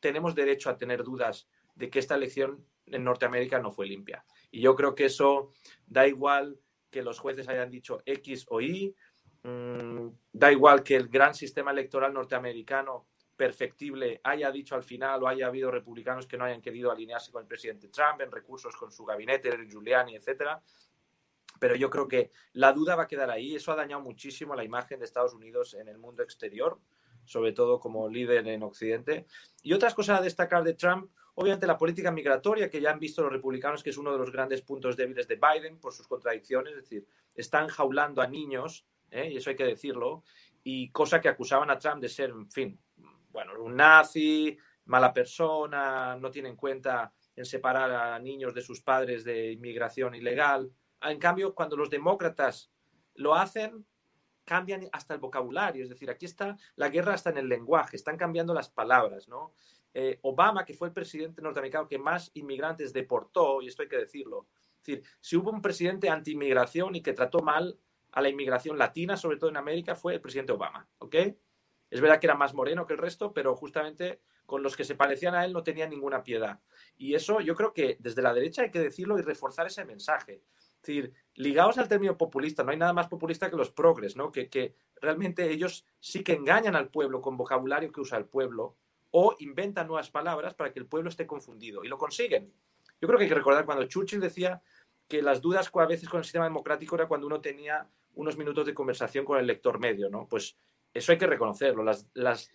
tenemos derecho a tener dudas de que esta elección en Norteamérica no fue limpia. Y yo creo que eso da igual que los jueces hayan dicho X o Y, mmm, da igual que el gran sistema electoral norteamericano perfectible haya dicho al final o haya habido republicanos que no hayan querido alinearse con el presidente Trump en recursos con su gabinete, Giuliani, etcétera. Pero yo creo que la duda va a quedar ahí. Eso ha dañado muchísimo la imagen de Estados Unidos en el mundo exterior sobre todo como líder en Occidente. Y otras cosas a destacar de Trump, obviamente la política migratoria, que ya han visto los republicanos que es uno de los grandes puntos débiles de Biden por sus contradicciones, es decir, están jaulando a niños, ¿eh? y eso hay que decirlo, y cosa que acusaban a Trump de ser, en fin, bueno, un nazi, mala persona, no tiene en cuenta en separar a niños de sus padres de inmigración ilegal. En cambio, cuando los demócratas lo hacen, cambian hasta el vocabulario, es decir, aquí está la guerra hasta en el lenguaje, están cambiando las palabras, ¿no? Eh, Obama, que fue el presidente norteamericano que más inmigrantes deportó, y esto hay que decirlo, es decir, si hubo un presidente anti-inmigración y que trató mal a la inmigración latina, sobre todo en América, fue el presidente Obama, ¿ok? Es verdad que era más moreno que el resto, pero justamente con los que se parecían a él no tenía ninguna piedad. Y eso yo creo que desde la derecha hay que decirlo y reforzar ese mensaje. Es decir, ligados al término populista, no hay nada más populista que los progres, ¿no? Que, que, realmente ellos sí que engañan al pueblo con vocabulario que usa el pueblo o inventan nuevas palabras para que el pueblo esté confundido y lo consiguen. Yo creo que hay que recordar cuando Churchill decía que las dudas a veces con el sistema democrático era cuando uno tenía unos minutos de conversación con el lector medio, ¿no? Pues eso hay que reconocerlo. Las, las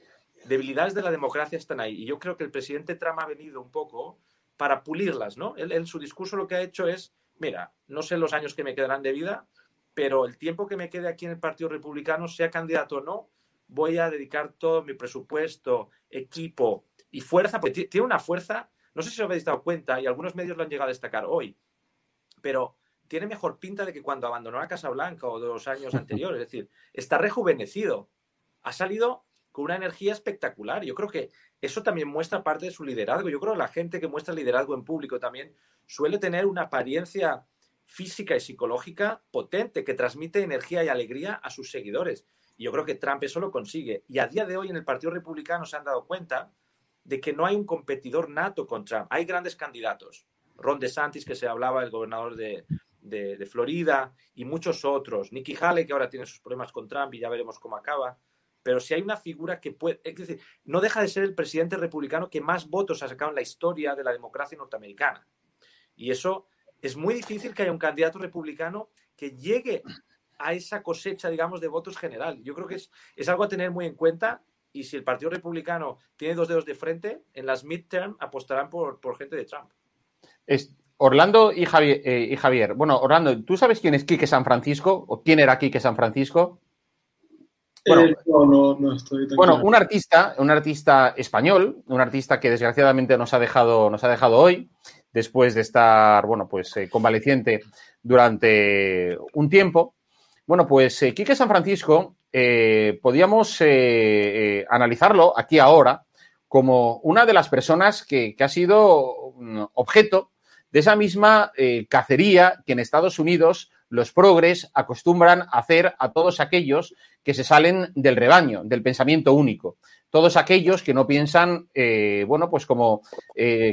debilidades de la democracia están ahí. Y yo creo que el presidente Trump ha venido un poco para pulirlas, ¿no? Él, su discurso lo que ha hecho es, mira, no sé los años que me quedarán de vida, pero el tiempo que me quede aquí en el Partido Republicano, sea candidato o no, voy a dedicar todo mi presupuesto, equipo y fuerza, porque tiene una fuerza, no sé si os habéis dado cuenta, y algunos medios lo han llegado a destacar hoy, pero tiene mejor pinta de que cuando abandonó la Casa Blanca o de los años anteriores, es decir, está rejuvenecido, ha salido con una energía espectacular. Yo creo que eso también muestra parte de su liderazgo. Yo creo que la gente que muestra liderazgo en público también suele tener una apariencia física y psicológica potente que transmite energía y alegría a sus seguidores. Y yo creo que Trump eso lo consigue. Y a día de hoy en el Partido Republicano se han dado cuenta de que no hay un competidor nato con Trump. Hay grandes candidatos. Ron DeSantis, que se hablaba, el gobernador de, de, Florida, y muchos otros. Nikki Haley, que ahora tiene sus problemas con Trump y ya veremos cómo acaba. Pero si hay una figura que puede, es decir, no deja de ser el presidente republicano que más votos ha sacado en la historia de la democracia norteamericana. Y eso es muy difícil que haya un candidato republicano que llegue a esa cosecha, digamos, de votos general. Yo creo que es, es algo a tener muy en cuenta y si el Partido Republicano tiene dos dedos de frente, en las midterm apostarán por, por gente de Trump. Es, Orlando y Javier, eh, y Javier, bueno, Orlando, ¿tú sabes quién es Quique San Francisco o quién era Quique San Francisco? Bueno, eh, no, no, no estoy bueno un artista, un artista español, un artista que desgraciadamente nos ha dejado, nos ha dejado hoy, después de estar, bueno, pues eh, convaleciente durante un tiempo. Bueno, pues Quique San Francisco eh, podíamos eh, eh, analizarlo aquí ahora como una de las personas que, ha sido objeto de esa misma cacería que en Estados Unidos los progres acostumbran a hacer a todos aquellos que se salen del rebaño, del pensamiento único. Todos aquellos que no piensan, bueno, pues como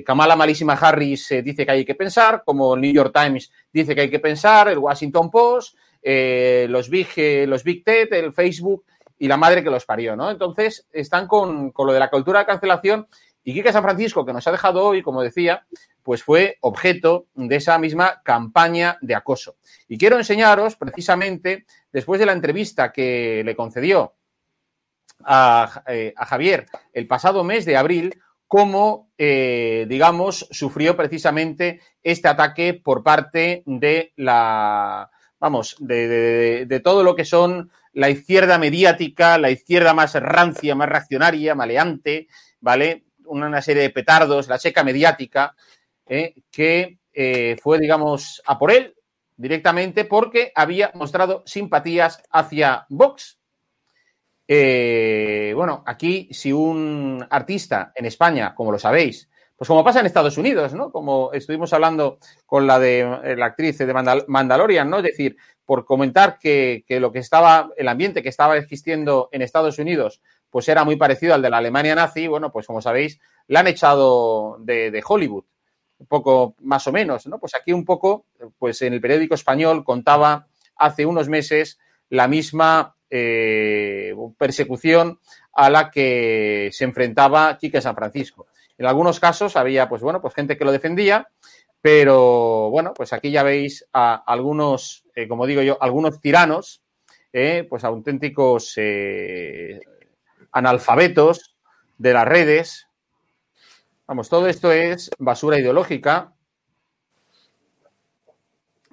Kamala Malísima Harris dice que hay que pensar, como el New York Times dice que hay que pensar, el Washington Post, eh, los, Big, eh, los Big Ted, el Facebook y la madre que los parió, ¿no? Entonces, están con, lo de la cultura de cancelación y Quique San Francisco, que nos ha dejado hoy, como decía, pues fue objeto de esa misma campaña de acoso. Y quiero enseñaros, precisamente, después de la entrevista que le concedió a, eh, Javier el pasado mes de abril, cómo, digamos, sufrió precisamente este ataque por parte de la vamos, de, todo lo que son la izquierda mediática, la izquierda más rancia, más reaccionaria, maleante, ¿vale? Una, serie de petardos, la checa mediática, ¿eh? que eh, fue, digamos, a por él directamente porque había mostrado simpatías hacia Vox. Eh, bueno, aquí si un artista en España, como lo sabéis, pues como pasa en Estados Unidos, ¿no? Como estuvimos hablando con la de la actriz de Mandalorian, ¿no? Es decir, por comentar que, lo que estaba, el ambiente que estaba existiendo en Estados Unidos, pues era muy parecido al de la Alemania nazi, bueno, pues como sabéis, la han echado de, Hollywood, un poco más o menos, ¿no? Pues aquí un poco, pues en el periódico español contaba hace unos meses la misma eh, persecución a la que se enfrentaba Quique San Francisco. En algunos casos había, pues bueno, pues gente que lo defendía, pero bueno, pues aquí ya veis a algunos, eh, como digo yo, algunos tiranos, eh, pues auténticos analfabetos de las redes. Vamos, todo esto es basura ideológica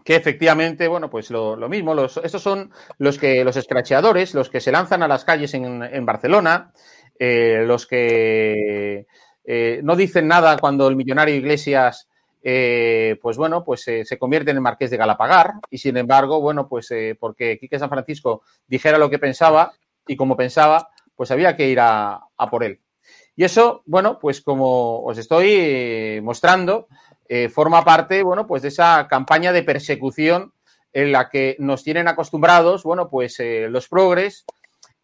que efectivamente, bueno, pues lo, mismo, los, estos son los que, los escracheadores, los que se lanzan a las calles en, Barcelona, los que eh, no dicen nada cuando el millonario Iglesias, eh, pues bueno, pues eh, se convierte en el marqués de Galapagar y sin embargo, bueno, pues porque Quique San Francisco dijera lo que pensaba y como pensaba, pues había que ir a, por él. Y eso, bueno, pues como os estoy mostrando, forma parte, bueno, pues de esa campaña de persecución en la que nos tienen acostumbrados, bueno, pues los progres,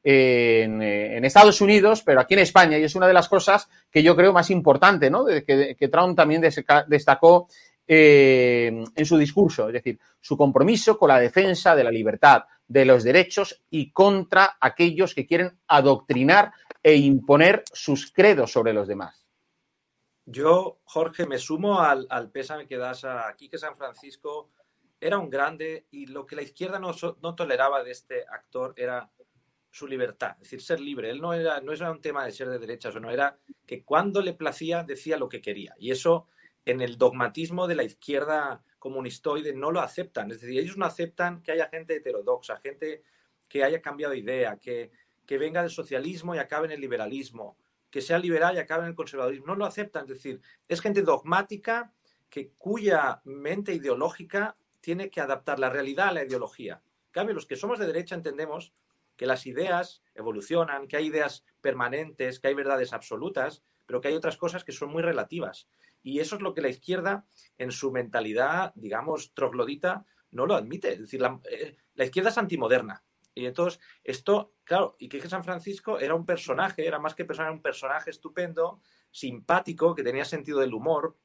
en, Estados Unidos, pero aquí en España, y es una de las cosas que yo creo más importante, ¿no? que, Trump también destacó eh, en su discurso, es decir, su compromiso con la defensa de la libertad, de los derechos y contra aquellos que quieren adoctrinar e imponer sus credos sobre los demás. Yo, Jorge, me sumo al, pésame que das aquí, que San Francisco era un grande y lo que la izquierda no, no toleraba de este actor era su libertad, es decir, ser libre. Él no era, no era un tema de ser de derechas o no, era que cuando le placía decía lo que quería. Y eso en el dogmatismo de la izquierda comunistoide, no lo aceptan. Es decir, ellos no aceptan que haya gente heterodoxa, gente que haya cambiado de idea, que, que venga del socialismo y acabe en el liberalismo, que sea liberal y acabe en el conservadurismo. No lo aceptan. Es decir, es gente dogmática que, cuya mente ideológica tiene que adaptar la realidad a la ideología. En cambio, los que somos de derecha entendemos que las ideas evolucionan, que hay ideas permanentes, que hay verdades absolutas, pero que hay otras cosas que son muy relativas. Y eso es lo que la izquierda, en su mentalidad, digamos, troglodita, no lo admite. Es decir, la, eh, izquierda es antimoderna. Y entonces, esto, claro, y que San Francisco era un personaje, era más que persona, un personaje estupendo, simpático, que tenía sentido del humor.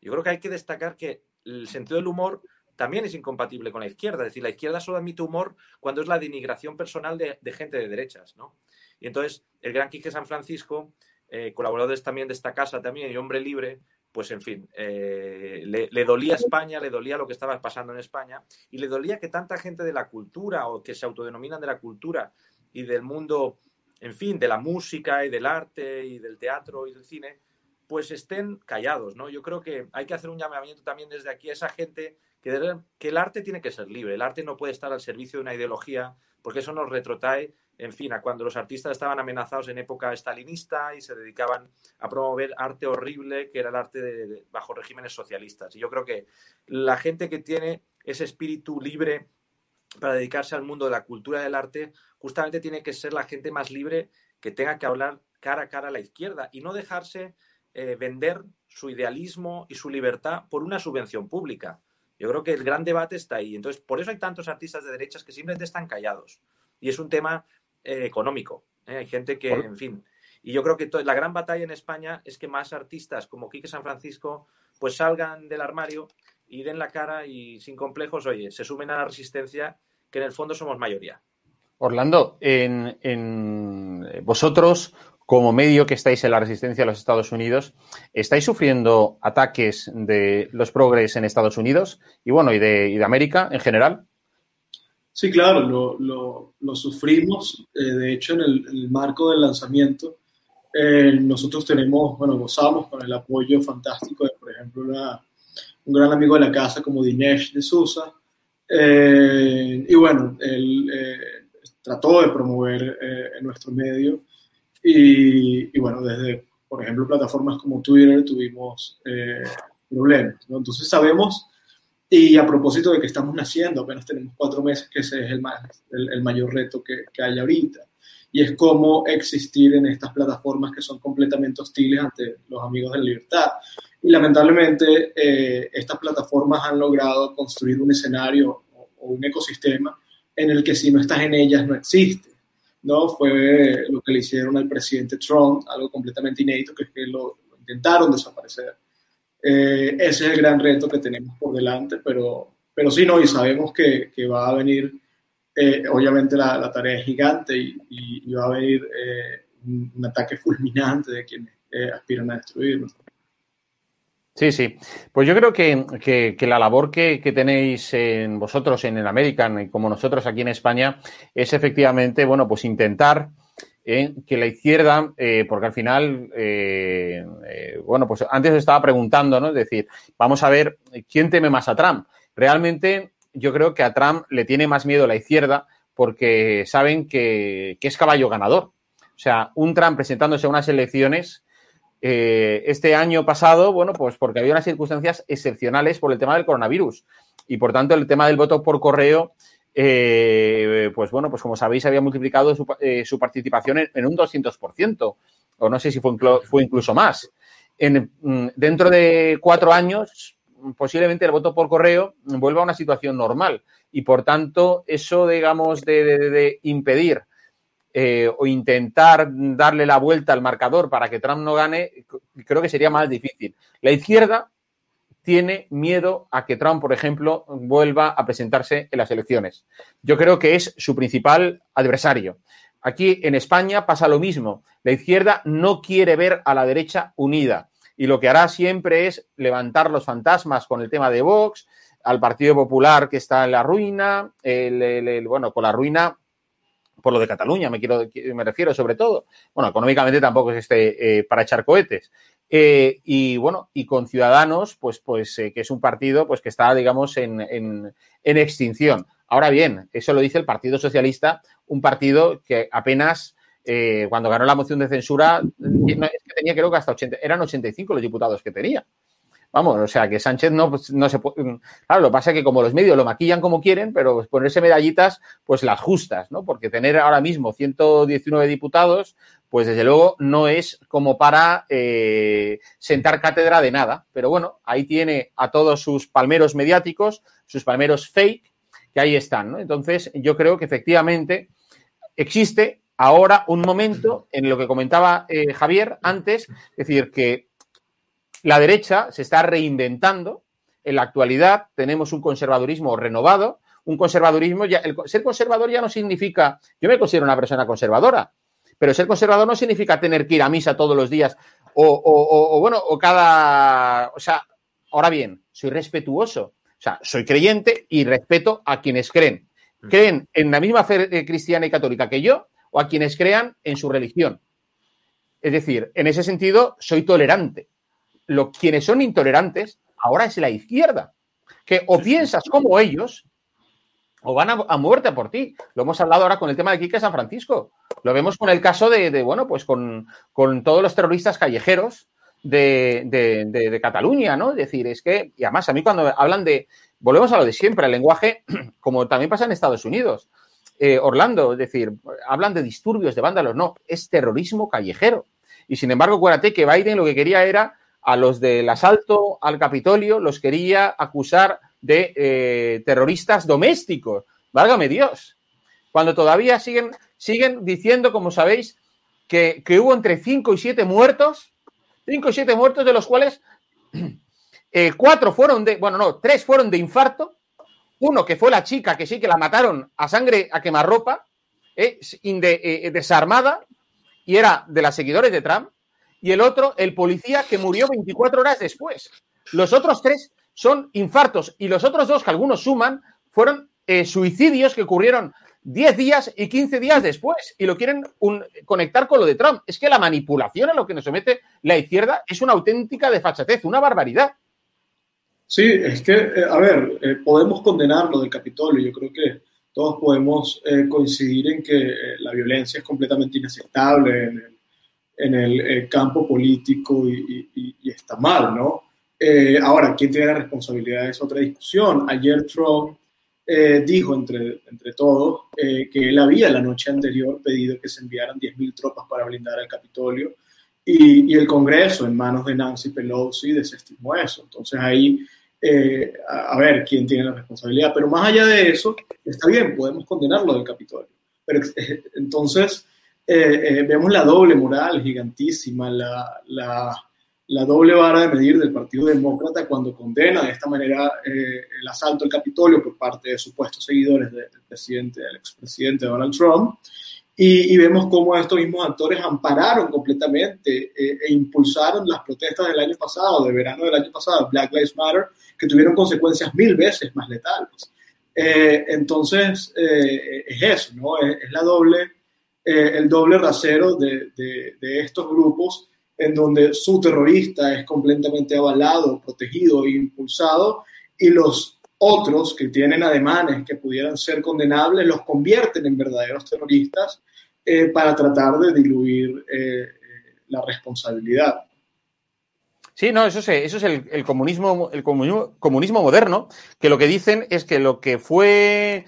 Yo creo que hay que destacar que el sentido del humor también es incompatible con la izquierda. Es decir, la izquierda solo admite humor cuando es la denigración personal de, gente de derechas, ¿no? Y entonces, el gran Quique San Francisco, eh, colaboradores también de esta casa también y hombre libre, pues en fin, eh, le, dolía España, le dolía lo que estaba pasando en España y le dolía que tanta gente de la cultura o que se autodenominan de la cultura y del mundo, en fin, de la música y del arte y del teatro y del cine, pues estén callados, ¿no? Yo creo que hay que hacer un llamamiento también desde aquí a esa gente que, que el arte tiene que ser libre, el arte no puede estar al servicio de una ideología porque eso nos retrotrae en fin, a cuando los artistas estaban amenazados en época estalinista y se dedicaban a promover arte horrible, que era el arte bajo regímenes socialistas. Y yo creo que la gente que tiene ese espíritu libre para dedicarse al mundo de la cultura del arte, justamente tiene que ser la gente más libre que tenga que hablar cara a cara a la izquierda y no dejarse eh, vender su idealismo y su libertad por una subvención pública. Yo creo que el gran debate está ahí. Entonces, por eso hay tantos artistas de derechas que simplemente están callados. Y es un tema eh, económico. ¿eh? Hay gente que, en fin. Y yo creo que la gran batalla en España es que más artistas como Quique San Francisco pues salgan del armario y den la cara y sin complejos, oye, se sumen a la resistencia, que en el fondo somos mayoría. Orlando, en, vosotros, como medio que estáis en la resistencia a los Estados Unidos, ¿estáis sufriendo ataques de los progres en Estados Unidos y bueno, y de, y de América en general? Sí, claro, lo, sufrimos. Eh, de hecho, en el, marco del lanzamiento, eh, nosotros tenemos, bueno, gozamos con el apoyo fantástico de, por ejemplo, un gran amigo de la casa como Dinesh de Sousa. Eh, y bueno, él trató de promover en nuestro medio. Y, y, bueno, desde, por ejemplo, plataformas como Twitter tuvimos problemas. ¿no? Entonces sabemos y a propósito de que estamos naciendo, apenas tenemos cuatro meses, que ese es el, más, el, mayor reto que, que, hay ahorita. Y es cómo existir en estas plataformas que son completamente hostiles ante los amigos de la libertad. Y lamentablemente eh, estas plataformas han logrado construir un escenario o, un ecosistema en el que si no estás en ellas no existe. ¿no? Fue lo que le hicieron al presidente Trump, algo completamente inédito, que es que lo intentaron desaparecer. Eh, ese es el gran reto que tenemos por delante, pero, pero sí, no, y sabemos que, que va a venir, eh, obviamente la, la, tarea es gigante y, va a venir eh, un, ataque fulminante de quienes aspiran a destruirnos. Sí, sí. Pues yo creo que, que, que la labor que, que, tenéis en vosotros en el American y como nosotros aquí en España es efectivamente, bueno, pues intentar ¿eh? que la izquierda, eh, porque al final, eh, bueno, pues antes estaba preguntando, ¿no? Es decir, vamos a ver quién teme más a Trump. Realmente yo creo que a Trump le tiene más miedo la izquierda porque saben que, que es caballo ganador. O sea, un Trump presentándose a unas elecciones este año pasado, bueno, pues porque había unas circunstancias excepcionales por el tema del coronavirus y por tanto el tema del voto por correo eh, pues bueno, pues como sabéis, había multiplicado su, eh, participación en, un 200%, o no sé si fue, incluso más. Mm, dentro de cuatro años, posiblemente el voto por correo vuelva a una situación normal y, por tanto, eso, digamos, de, impedir eh, o intentar darle la vuelta al marcador para que Trump no gane, creo que sería más difícil. La izquierda tiene miedo a que Trump, por ejemplo, vuelva a presentarse en las elecciones. Yo creo que es su principal adversario. Aquí en España pasa lo mismo. La izquierda no quiere ver a la derecha unida y lo que hará siempre es levantar los fantasmas con el tema de Vox, al Partido Popular que está en la ruina, bueno, con la ruina por lo de Cataluña, me, quiero, me refiero sobre todo. Bueno, económicamente tampoco es este, eh, para echar cohetes, Eh, y bueno, y con Ciudadanos, pues, pues eh, que es un partido pues, que está, digamos, en, en, extinción. Ahora bien, eso lo dice el Partido Socialista, un partido que apenas eh, cuando ganó la moción de censura, tenía creo que hasta 80, eran 85 los diputados que tenía. Vamos, o sea, que Sánchez no, pues, no se puede. Claro, lo que pasa es que como los medios lo maquillan como quieren, pero ponerse medallitas, pues las justas, ¿no? Porque tener ahora mismo 119 diputados, pues desde luego no es como para eh, sentar cátedra de nada. Pero bueno, ahí tiene a todos sus palmeros mediáticos, sus palmeros fake, que ahí están, ¿no? Entonces, yo creo que efectivamente existe ahora un momento en lo que comentaba eh, Javier antes, es decir, que la derecha se está reinventando. En la actualidad tenemos un conservadurismo renovado, un conservadurismo, ya, el, ser conservador ya no significa, yo me considero una persona conservadora, pero ser conservador no significa tener que ir a misa todos los días o, bueno, o cada, o sea, ahora bien, soy respetuoso, o sea, soy creyente y respeto a quienes creen. Mm. Creen en la misma fe cristiana y católica que yo o a quienes crean en su religión. Es decir, en ese sentido, soy tolerante lo, quienes son intolerantes ahora es la izquierda, que o piensas como ellos o van a, muerte por ti. Lo hemos hablado ahora con el tema de Quique San Francisco. Lo vemos con el caso de, bueno, pues con, todos los terroristas callejeros de, Cataluña, ¿no? Es decir, es que, y además a mí cuando hablan de, volvemos a lo de siempre, el lenguaje, como también pasa en Estados Unidos, eh, Orlando, es decir, hablan de disturbios, de vándalos, no, es terrorismo callejero. Y sin embargo, acuérdate que Biden lo que quería era a los del asalto al Capitolio los quería acusar de eh, terroristas domésticos. Válgame Dios. Cuando todavía siguen, siguen diciendo, como sabéis, que, hubo entre 5 y 7 muertos, 5 y 7 muertos, de los cuales eh, cuatro fueron de, bueno, no, tres fueron de infarto, uno que fue la chica que sí que la mataron a sangre, a quemarropa, eh, eh desarmada, y era de las seguidores de Trump, y el otro, el policía que murió 24 horas después. Los otros tres son infartos y los otros dos, que algunos suman, fueron eh, suicidios que ocurrieron 10 días y 15 días después y lo quieren conectar con lo de Trump. Es que la manipulación a lo que nos somete la izquierda es una auténtica desfachatez, una barbaridad. Sí, es que, eh, a ver, eh, podemos condenar lo del Capitolio. Yo creo que todos podemos coincidir en que la violencia es completamente inaceptable en el campo político y, está mal, ¿no? Eh, ahora, ¿quién tiene la responsabilidad? Es otra discusión. Ayer Trump eh, dijo, entre, entre todos, que él había la noche anterior pedido que se enviaran 10.000 tropas para blindar el Capitolio y, el Congreso, en manos de Nancy Pelosi, desestimó eso. Entonces ahí, a, a, ver quién tiene la responsabilidad. Pero más allá de eso, está bien, podemos condenarlo del Capitolio. Pero entonces eh, eh, vemos la doble moral gigantísima, la, la, la, doble vara de medir del Partido Demócrata cuando condena de esta manera eh, el asalto al Capitolio por parte de supuestos seguidores del presidente, del expresidente Donald Trump. Y, vemos cómo estos mismos actores ampararon completamente e impulsaron las protestas del año pasado, de verano del año pasado, Black Lives Matter, que tuvieron consecuencias mil veces más letales. entonces, es eso, ¿no? es la doble eh, el doble rasero de, de, estos grupos en donde su terrorista es completamente avalado, protegido e impulsado y los otros que tienen ademanes que pudieran ser condenables los convierten en verdaderos terroristas eh, para tratar de diluir eh, la responsabilidad. Sí, no, eso, es, eso es el, comunismo, el comunismo, moderno, que lo que dicen es que lo que fue,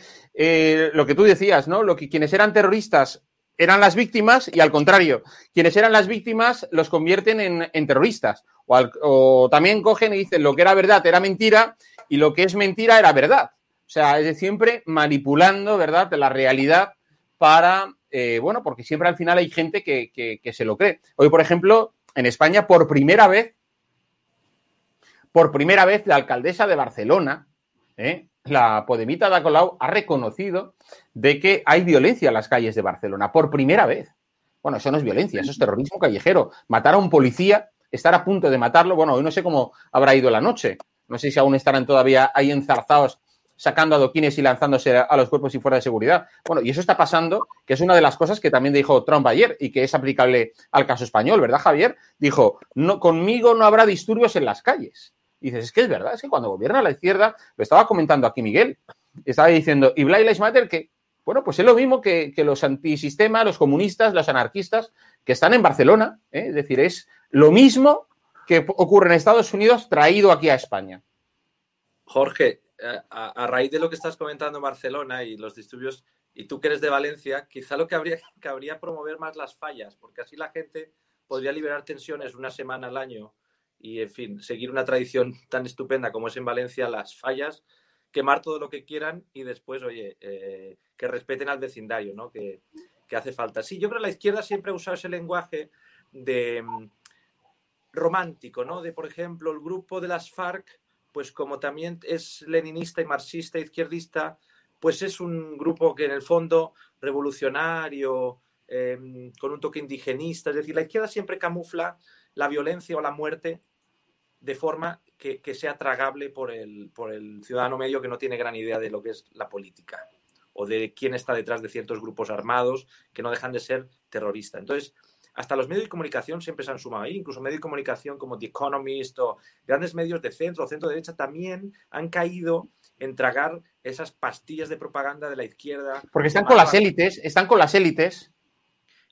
lo que tú decías, ¿no? Lo que quienes eran terroristas eran las víctimas y al contrario, quienes eran las víctimas los convierten en, terroristas. O, también cogen y dicen lo que era verdad era mentira y lo que es mentira era verdad. O sea, es de siempre manipulando, ¿verdad?, la realidad para, eh, bueno, porque siempre al final hay gente que, que, se lo cree. Hoy, por ejemplo, en España, por primera vez, por primera vez, la alcaldesa de Barcelona, ¿eh? La Podemita da Colau, ha reconocido de que hay violencia en las calles de Barcelona, por primera vez. Bueno, eso no es violencia, eso es terrorismo callejero. Matar a un policía, estar a punto de matarlo, bueno, hoy no sé cómo habrá ido la noche. No sé si aún estarán todavía ahí enzarzados sacando adoquines y lanzándose a los cuerpos y fuera de seguridad. Bueno, y eso está pasando, que es una de las cosas que también dijo Trump ayer y que es aplicable al caso español, ¿verdad, Javier? Dijo, no, conmigo no habrá disturbios en las calles. Y dices, es que es verdad, es que cuando gobierna la izquierda, lo estaba comentando aquí Miguel, estaba diciendo, y Black Lives Matter, que, bueno, pues es lo mismo que, los antisistemas, los comunistas, los anarquistas, que están en Barcelona, ¿eh? es decir, es lo mismo que ocurre en Estados Unidos traído aquí a España. Jorge, eh, a, raíz de lo que estás comentando en Barcelona y los disturbios, y tú que eres de Valencia, quizá lo que habría, que habría promover más las fallas, porque así la gente podría liberar tensiones una semana al año y, en fin, seguir una tradición tan estupenda como es en Valencia las fallas, quemar todo lo que quieran y después, oye, eh, que respeten al vecindario, ¿no? Que, que, hace falta. Sí, yo creo que la izquierda siempre ha usado ese lenguaje de mm, romántico, ¿no? De, por ejemplo, el grupo de las FARC, pues como también es leninista y marxista, izquierdista, pues es un grupo que en el fondo revolucionario, em, con un toque indigenista, es decir, la izquierda siempre camufla la violencia o la muerte de forma que, sea tragable por el, por el ciudadano medio que no tiene gran idea de lo que es la política o de quién está detrás de ciertos grupos armados que no dejan de ser terroristas. Entonces, hasta los medios de comunicación siempre se han sumado ahí, incluso medios de comunicación como The Economist o grandes medios de centro o centro derecha también han caído en tragar esas pastillas de propaganda de la izquierda. Porque están con las élites, están con las élites.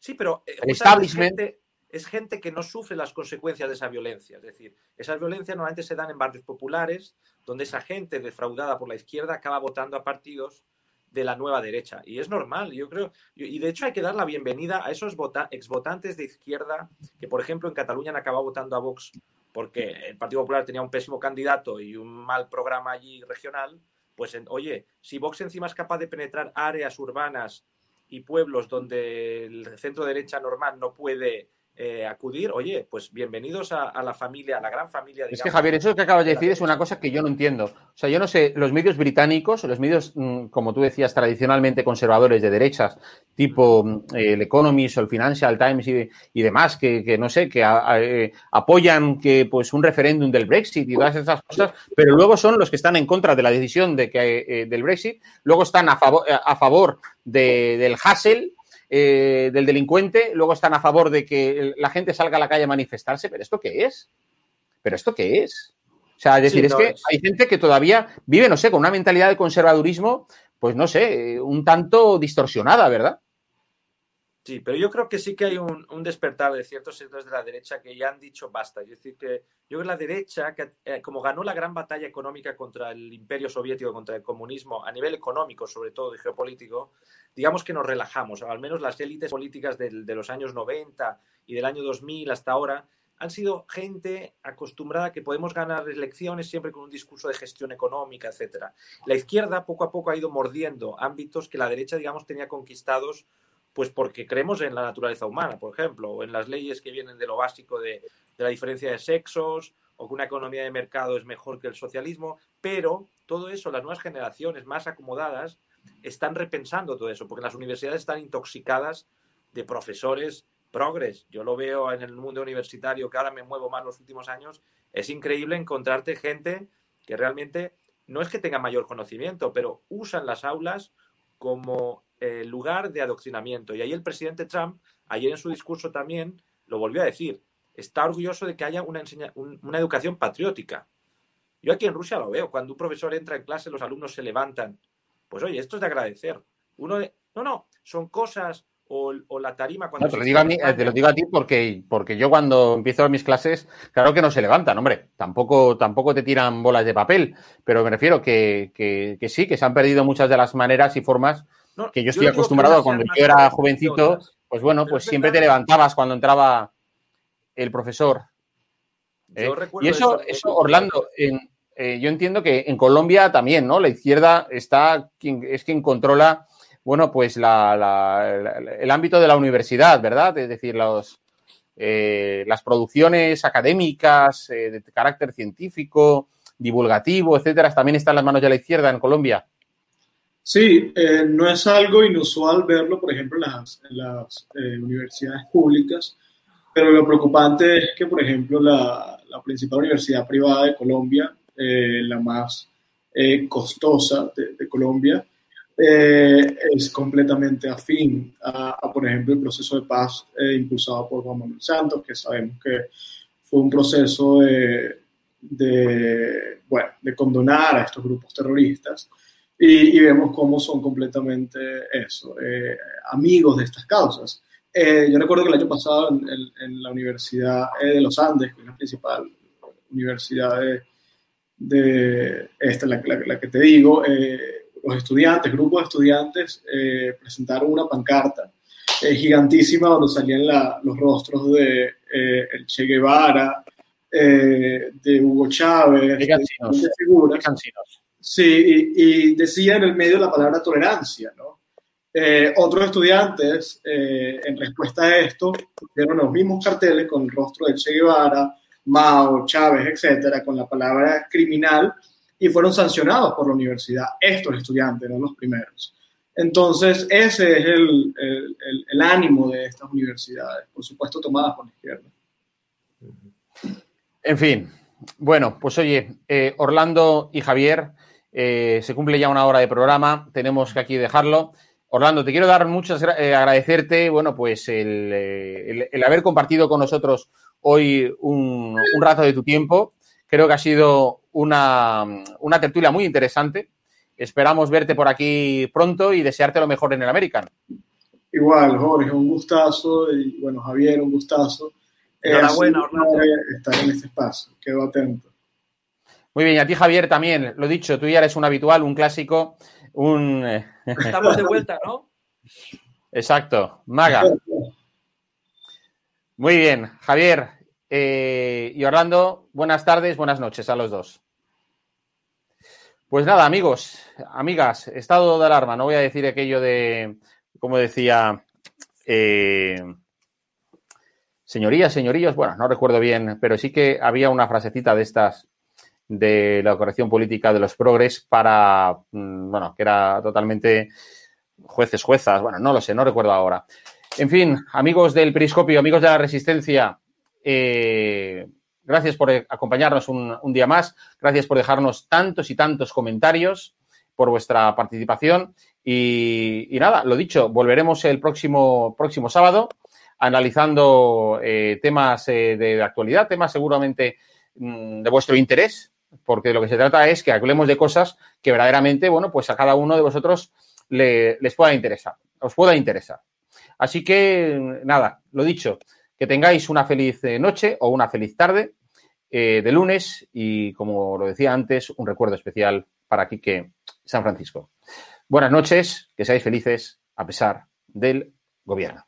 Sí, pero eh, el establishment es gente que no sufre las consecuencias de esa violencia. Es decir, esas violencias normalmente se dan en barrios populares, donde esa gente defraudada por la izquierda acaba votando a partidos de la nueva derecha. Y es normal, yo creo. Y de hecho hay que dar la bienvenida a esos exvotantes de izquierda que, por ejemplo, en Cataluña han acabado votando a Vox porque el Partido Popular tenía un pésimo candidato y un mal programa allí regional. Pues, oye, si Vox encima es capaz de penetrar áreas urbanas y pueblos donde el centro derecha normal no puede eh, acudir, oye, pues bienvenidos a, la familia, a la gran familia. es que Javier, eso que acabas de decir es una cosa que yo no entiendo. O sea, yo no sé, los medios británicos, los medios, mm, como tú decías, tradicionalmente conservadores de derechas, tipo mm, el Economist o el Financial Times y, demás, que, no sé, que eh, apoyan que pues un referéndum del Brexit y todas esas cosas, pero luego son los que están en contra de la decisión de que, eh, del Brexit, luego están a favor, a favor del Hassel eh, del delincuente, luego están a favor de que la gente salga a la calle a manifestarse, pero ¿esto qué es? ¿Pero esto qué es? O sea, es decir, es que hay gente que todavía vive, no sé, con una mentalidad de conservadurismo, pues no sé, un tanto distorsionada, ¿verdad? Sí, pero yo creo que sí que hay un, despertar de ciertos sectores de la derecha que ya han dicho basta. Es decir, que yo creo que la derecha, que, eh, como ganó la gran batalla económica contra el imperio soviético, contra el comunismo, a nivel económico sobre todo y geopolítico, digamos que nos relajamos. Al menos las élites políticas de los años 90 y del año 2000 hasta ahora han sido gente acostumbrada a que podemos ganar elecciones siempre con un discurso de gestión económica, etcétera. La izquierda poco a poco ha ido mordiendo ámbitos que la derecha, digamos, tenía conquistados pues porque creemos en la naturaleza humana, por ejemplo, o en las leyes que vienen de lo básico de, la diferencia de sexos, o que una economía de mercado es mejor que el socialismo, pero todo eso, las nuevas generaciones más acomodadas, están repensando todo eso, porque las universidades están intoxicadas de profesores progres. Yo lo veo en el mundo universitario, que ahora me muevo más los últimos años, es increíble encontrarte gente que realmente no es que tenga mayor conocimiento, pero usan las aulas como eh, lugar de adoctrinamiento. Y ahí el presidente Trump, ayer en su discurso también, lo volvió a decir. Está orgulloso de que haya una, una educación patriótica. Yo aquí en Rusia lo veo. Cuando un profesor entra en clase, los alumnos se levantan. Pues oye, esto es de agradecer. Uno no, no, son cosas o, la tarima cuando... te, lo digo a mí, te lo digo a ti porque, porque yo cuando empiezo mis clases, claro que no se levantan, hombre. Tampoco, tampoco te tiran bolas de papel, pero me refiero que, que sí, que se han perdido muchas de las maneras y formas que yo estoy acostumbrado cuando yo era jovencito, pues bueno, pues siempre te levantabas cuando entraba el profesor. ¿eh? Y eso, eso Orlando, eh, yo entiendo que en Colombia también, ¿no? La izquierda está, es quien controla, bueno, pues el ámbito de la universidad, ¿verdad? Es decir, los, eh, las producciones académicas de carácter científico, divulgativo, etcétera, también están en las manos de la izquierda en Colombia. Sí, eh, no es algo inusual verlo, por ejemplo, en las, eh, universidades públicas, pero lo preocupante es que, por ejemplo, la, principal universidad privada de Colombia, eh, la más costosa de, Colombia, es completamente afín a, por ejemplo, el proceso de paz impulsado por Juan Manuel Santos, que sabemos que fue un proceso de, de, bueno, de condonar a estos grupos terroristas y, vemos cómo son completamente eso, eh, amigos de estas causas. Eh, yo recuerdo que el año pasado en, la Universidad eh, de los Andes, que es la principal universidad de, esta, la, la, que te digo, los estudiantes, grupos de estudiantes presentaron una pancarta gigantísima donde salían los rostros de el Che Guevara, de Hugo Chávez, de, de figuras. Sí, y, decía en el medio la palabra tolerancia, ¿no? Eh, otros estudiantes, eh, en respuesta a esto, pusieron los mismos carteles con el rostro de Che Guevara, Mao, Chávez, etcétera, con la palabra criminal y fueron sancionados por la universidad, estos estudiantes, no los primeros. Entonces, ese es el, el, el ánimo de estas universidades, por supuesto tomadas por la izquierda. En fin, bueno, pues oye, eh, Orlando y Javier, eh, se cumple ya una hora de programa, tenemos que aquí dejarlo. Orlando, te quiero dar muchas eh, agradecerte, bueno, pues el, haber compartido con nosotros hoy un, rato de tu tiempo. Creo que ha sido una, una tertulia muy interesante. Esperamos verte por aquí pronto y desearte lo mejor en el American. Igual, Jorge, un gustazo y bueno, Javier, un gustazo. Enhorabuena, Orlando. Estar en este espacio, quedo atento. Muy bien, y a ti, Javier, también, lo dicho, tú ya eres un habitual, un clásico, un... Eh, Estamos de vuelta, ¿no? Exacto, maga. Muy bien, Javier eh, y Orlando, buenas tardes, buenas noches a los dos. Pues nada, amigos, amigas, estado de alarma, no voy a decir aquello de, como decía, eh, señorías, señoríos, bueno, no recuerdo bien, pero sí que había una frasecita de estas de la corrección política de los progres para, mm, bueno, que era totalmente jueces, juezas, bueno, no lo sé, no recuerdo ahora. En fin, amigos del Periscopio, amigos de la Resistencia, eh, gracias por acompañarnos un, día más, gracias por dejarnos tantos y tantos comentarios, por vuestra participación y, nada, lo dicho, volveremos el próximo, próximo sábado analizando eh, temas eh, de actualidad, temas seguramente mm, de vuestro interés, porque lo que se trata es que hablemos de cosas que verdaderamente, bueno, pues a cada uno de vosotros les pueda interesar, os pueda interesar. Así que, nada, lo dicho, que tengáis una feliz eh, noche o una feliz tarde eh, de lunes y, como lo decía antes, un recuerdo especial para Quique San Francisco. Buenas noches, que seáis felices a pesar del gobierno.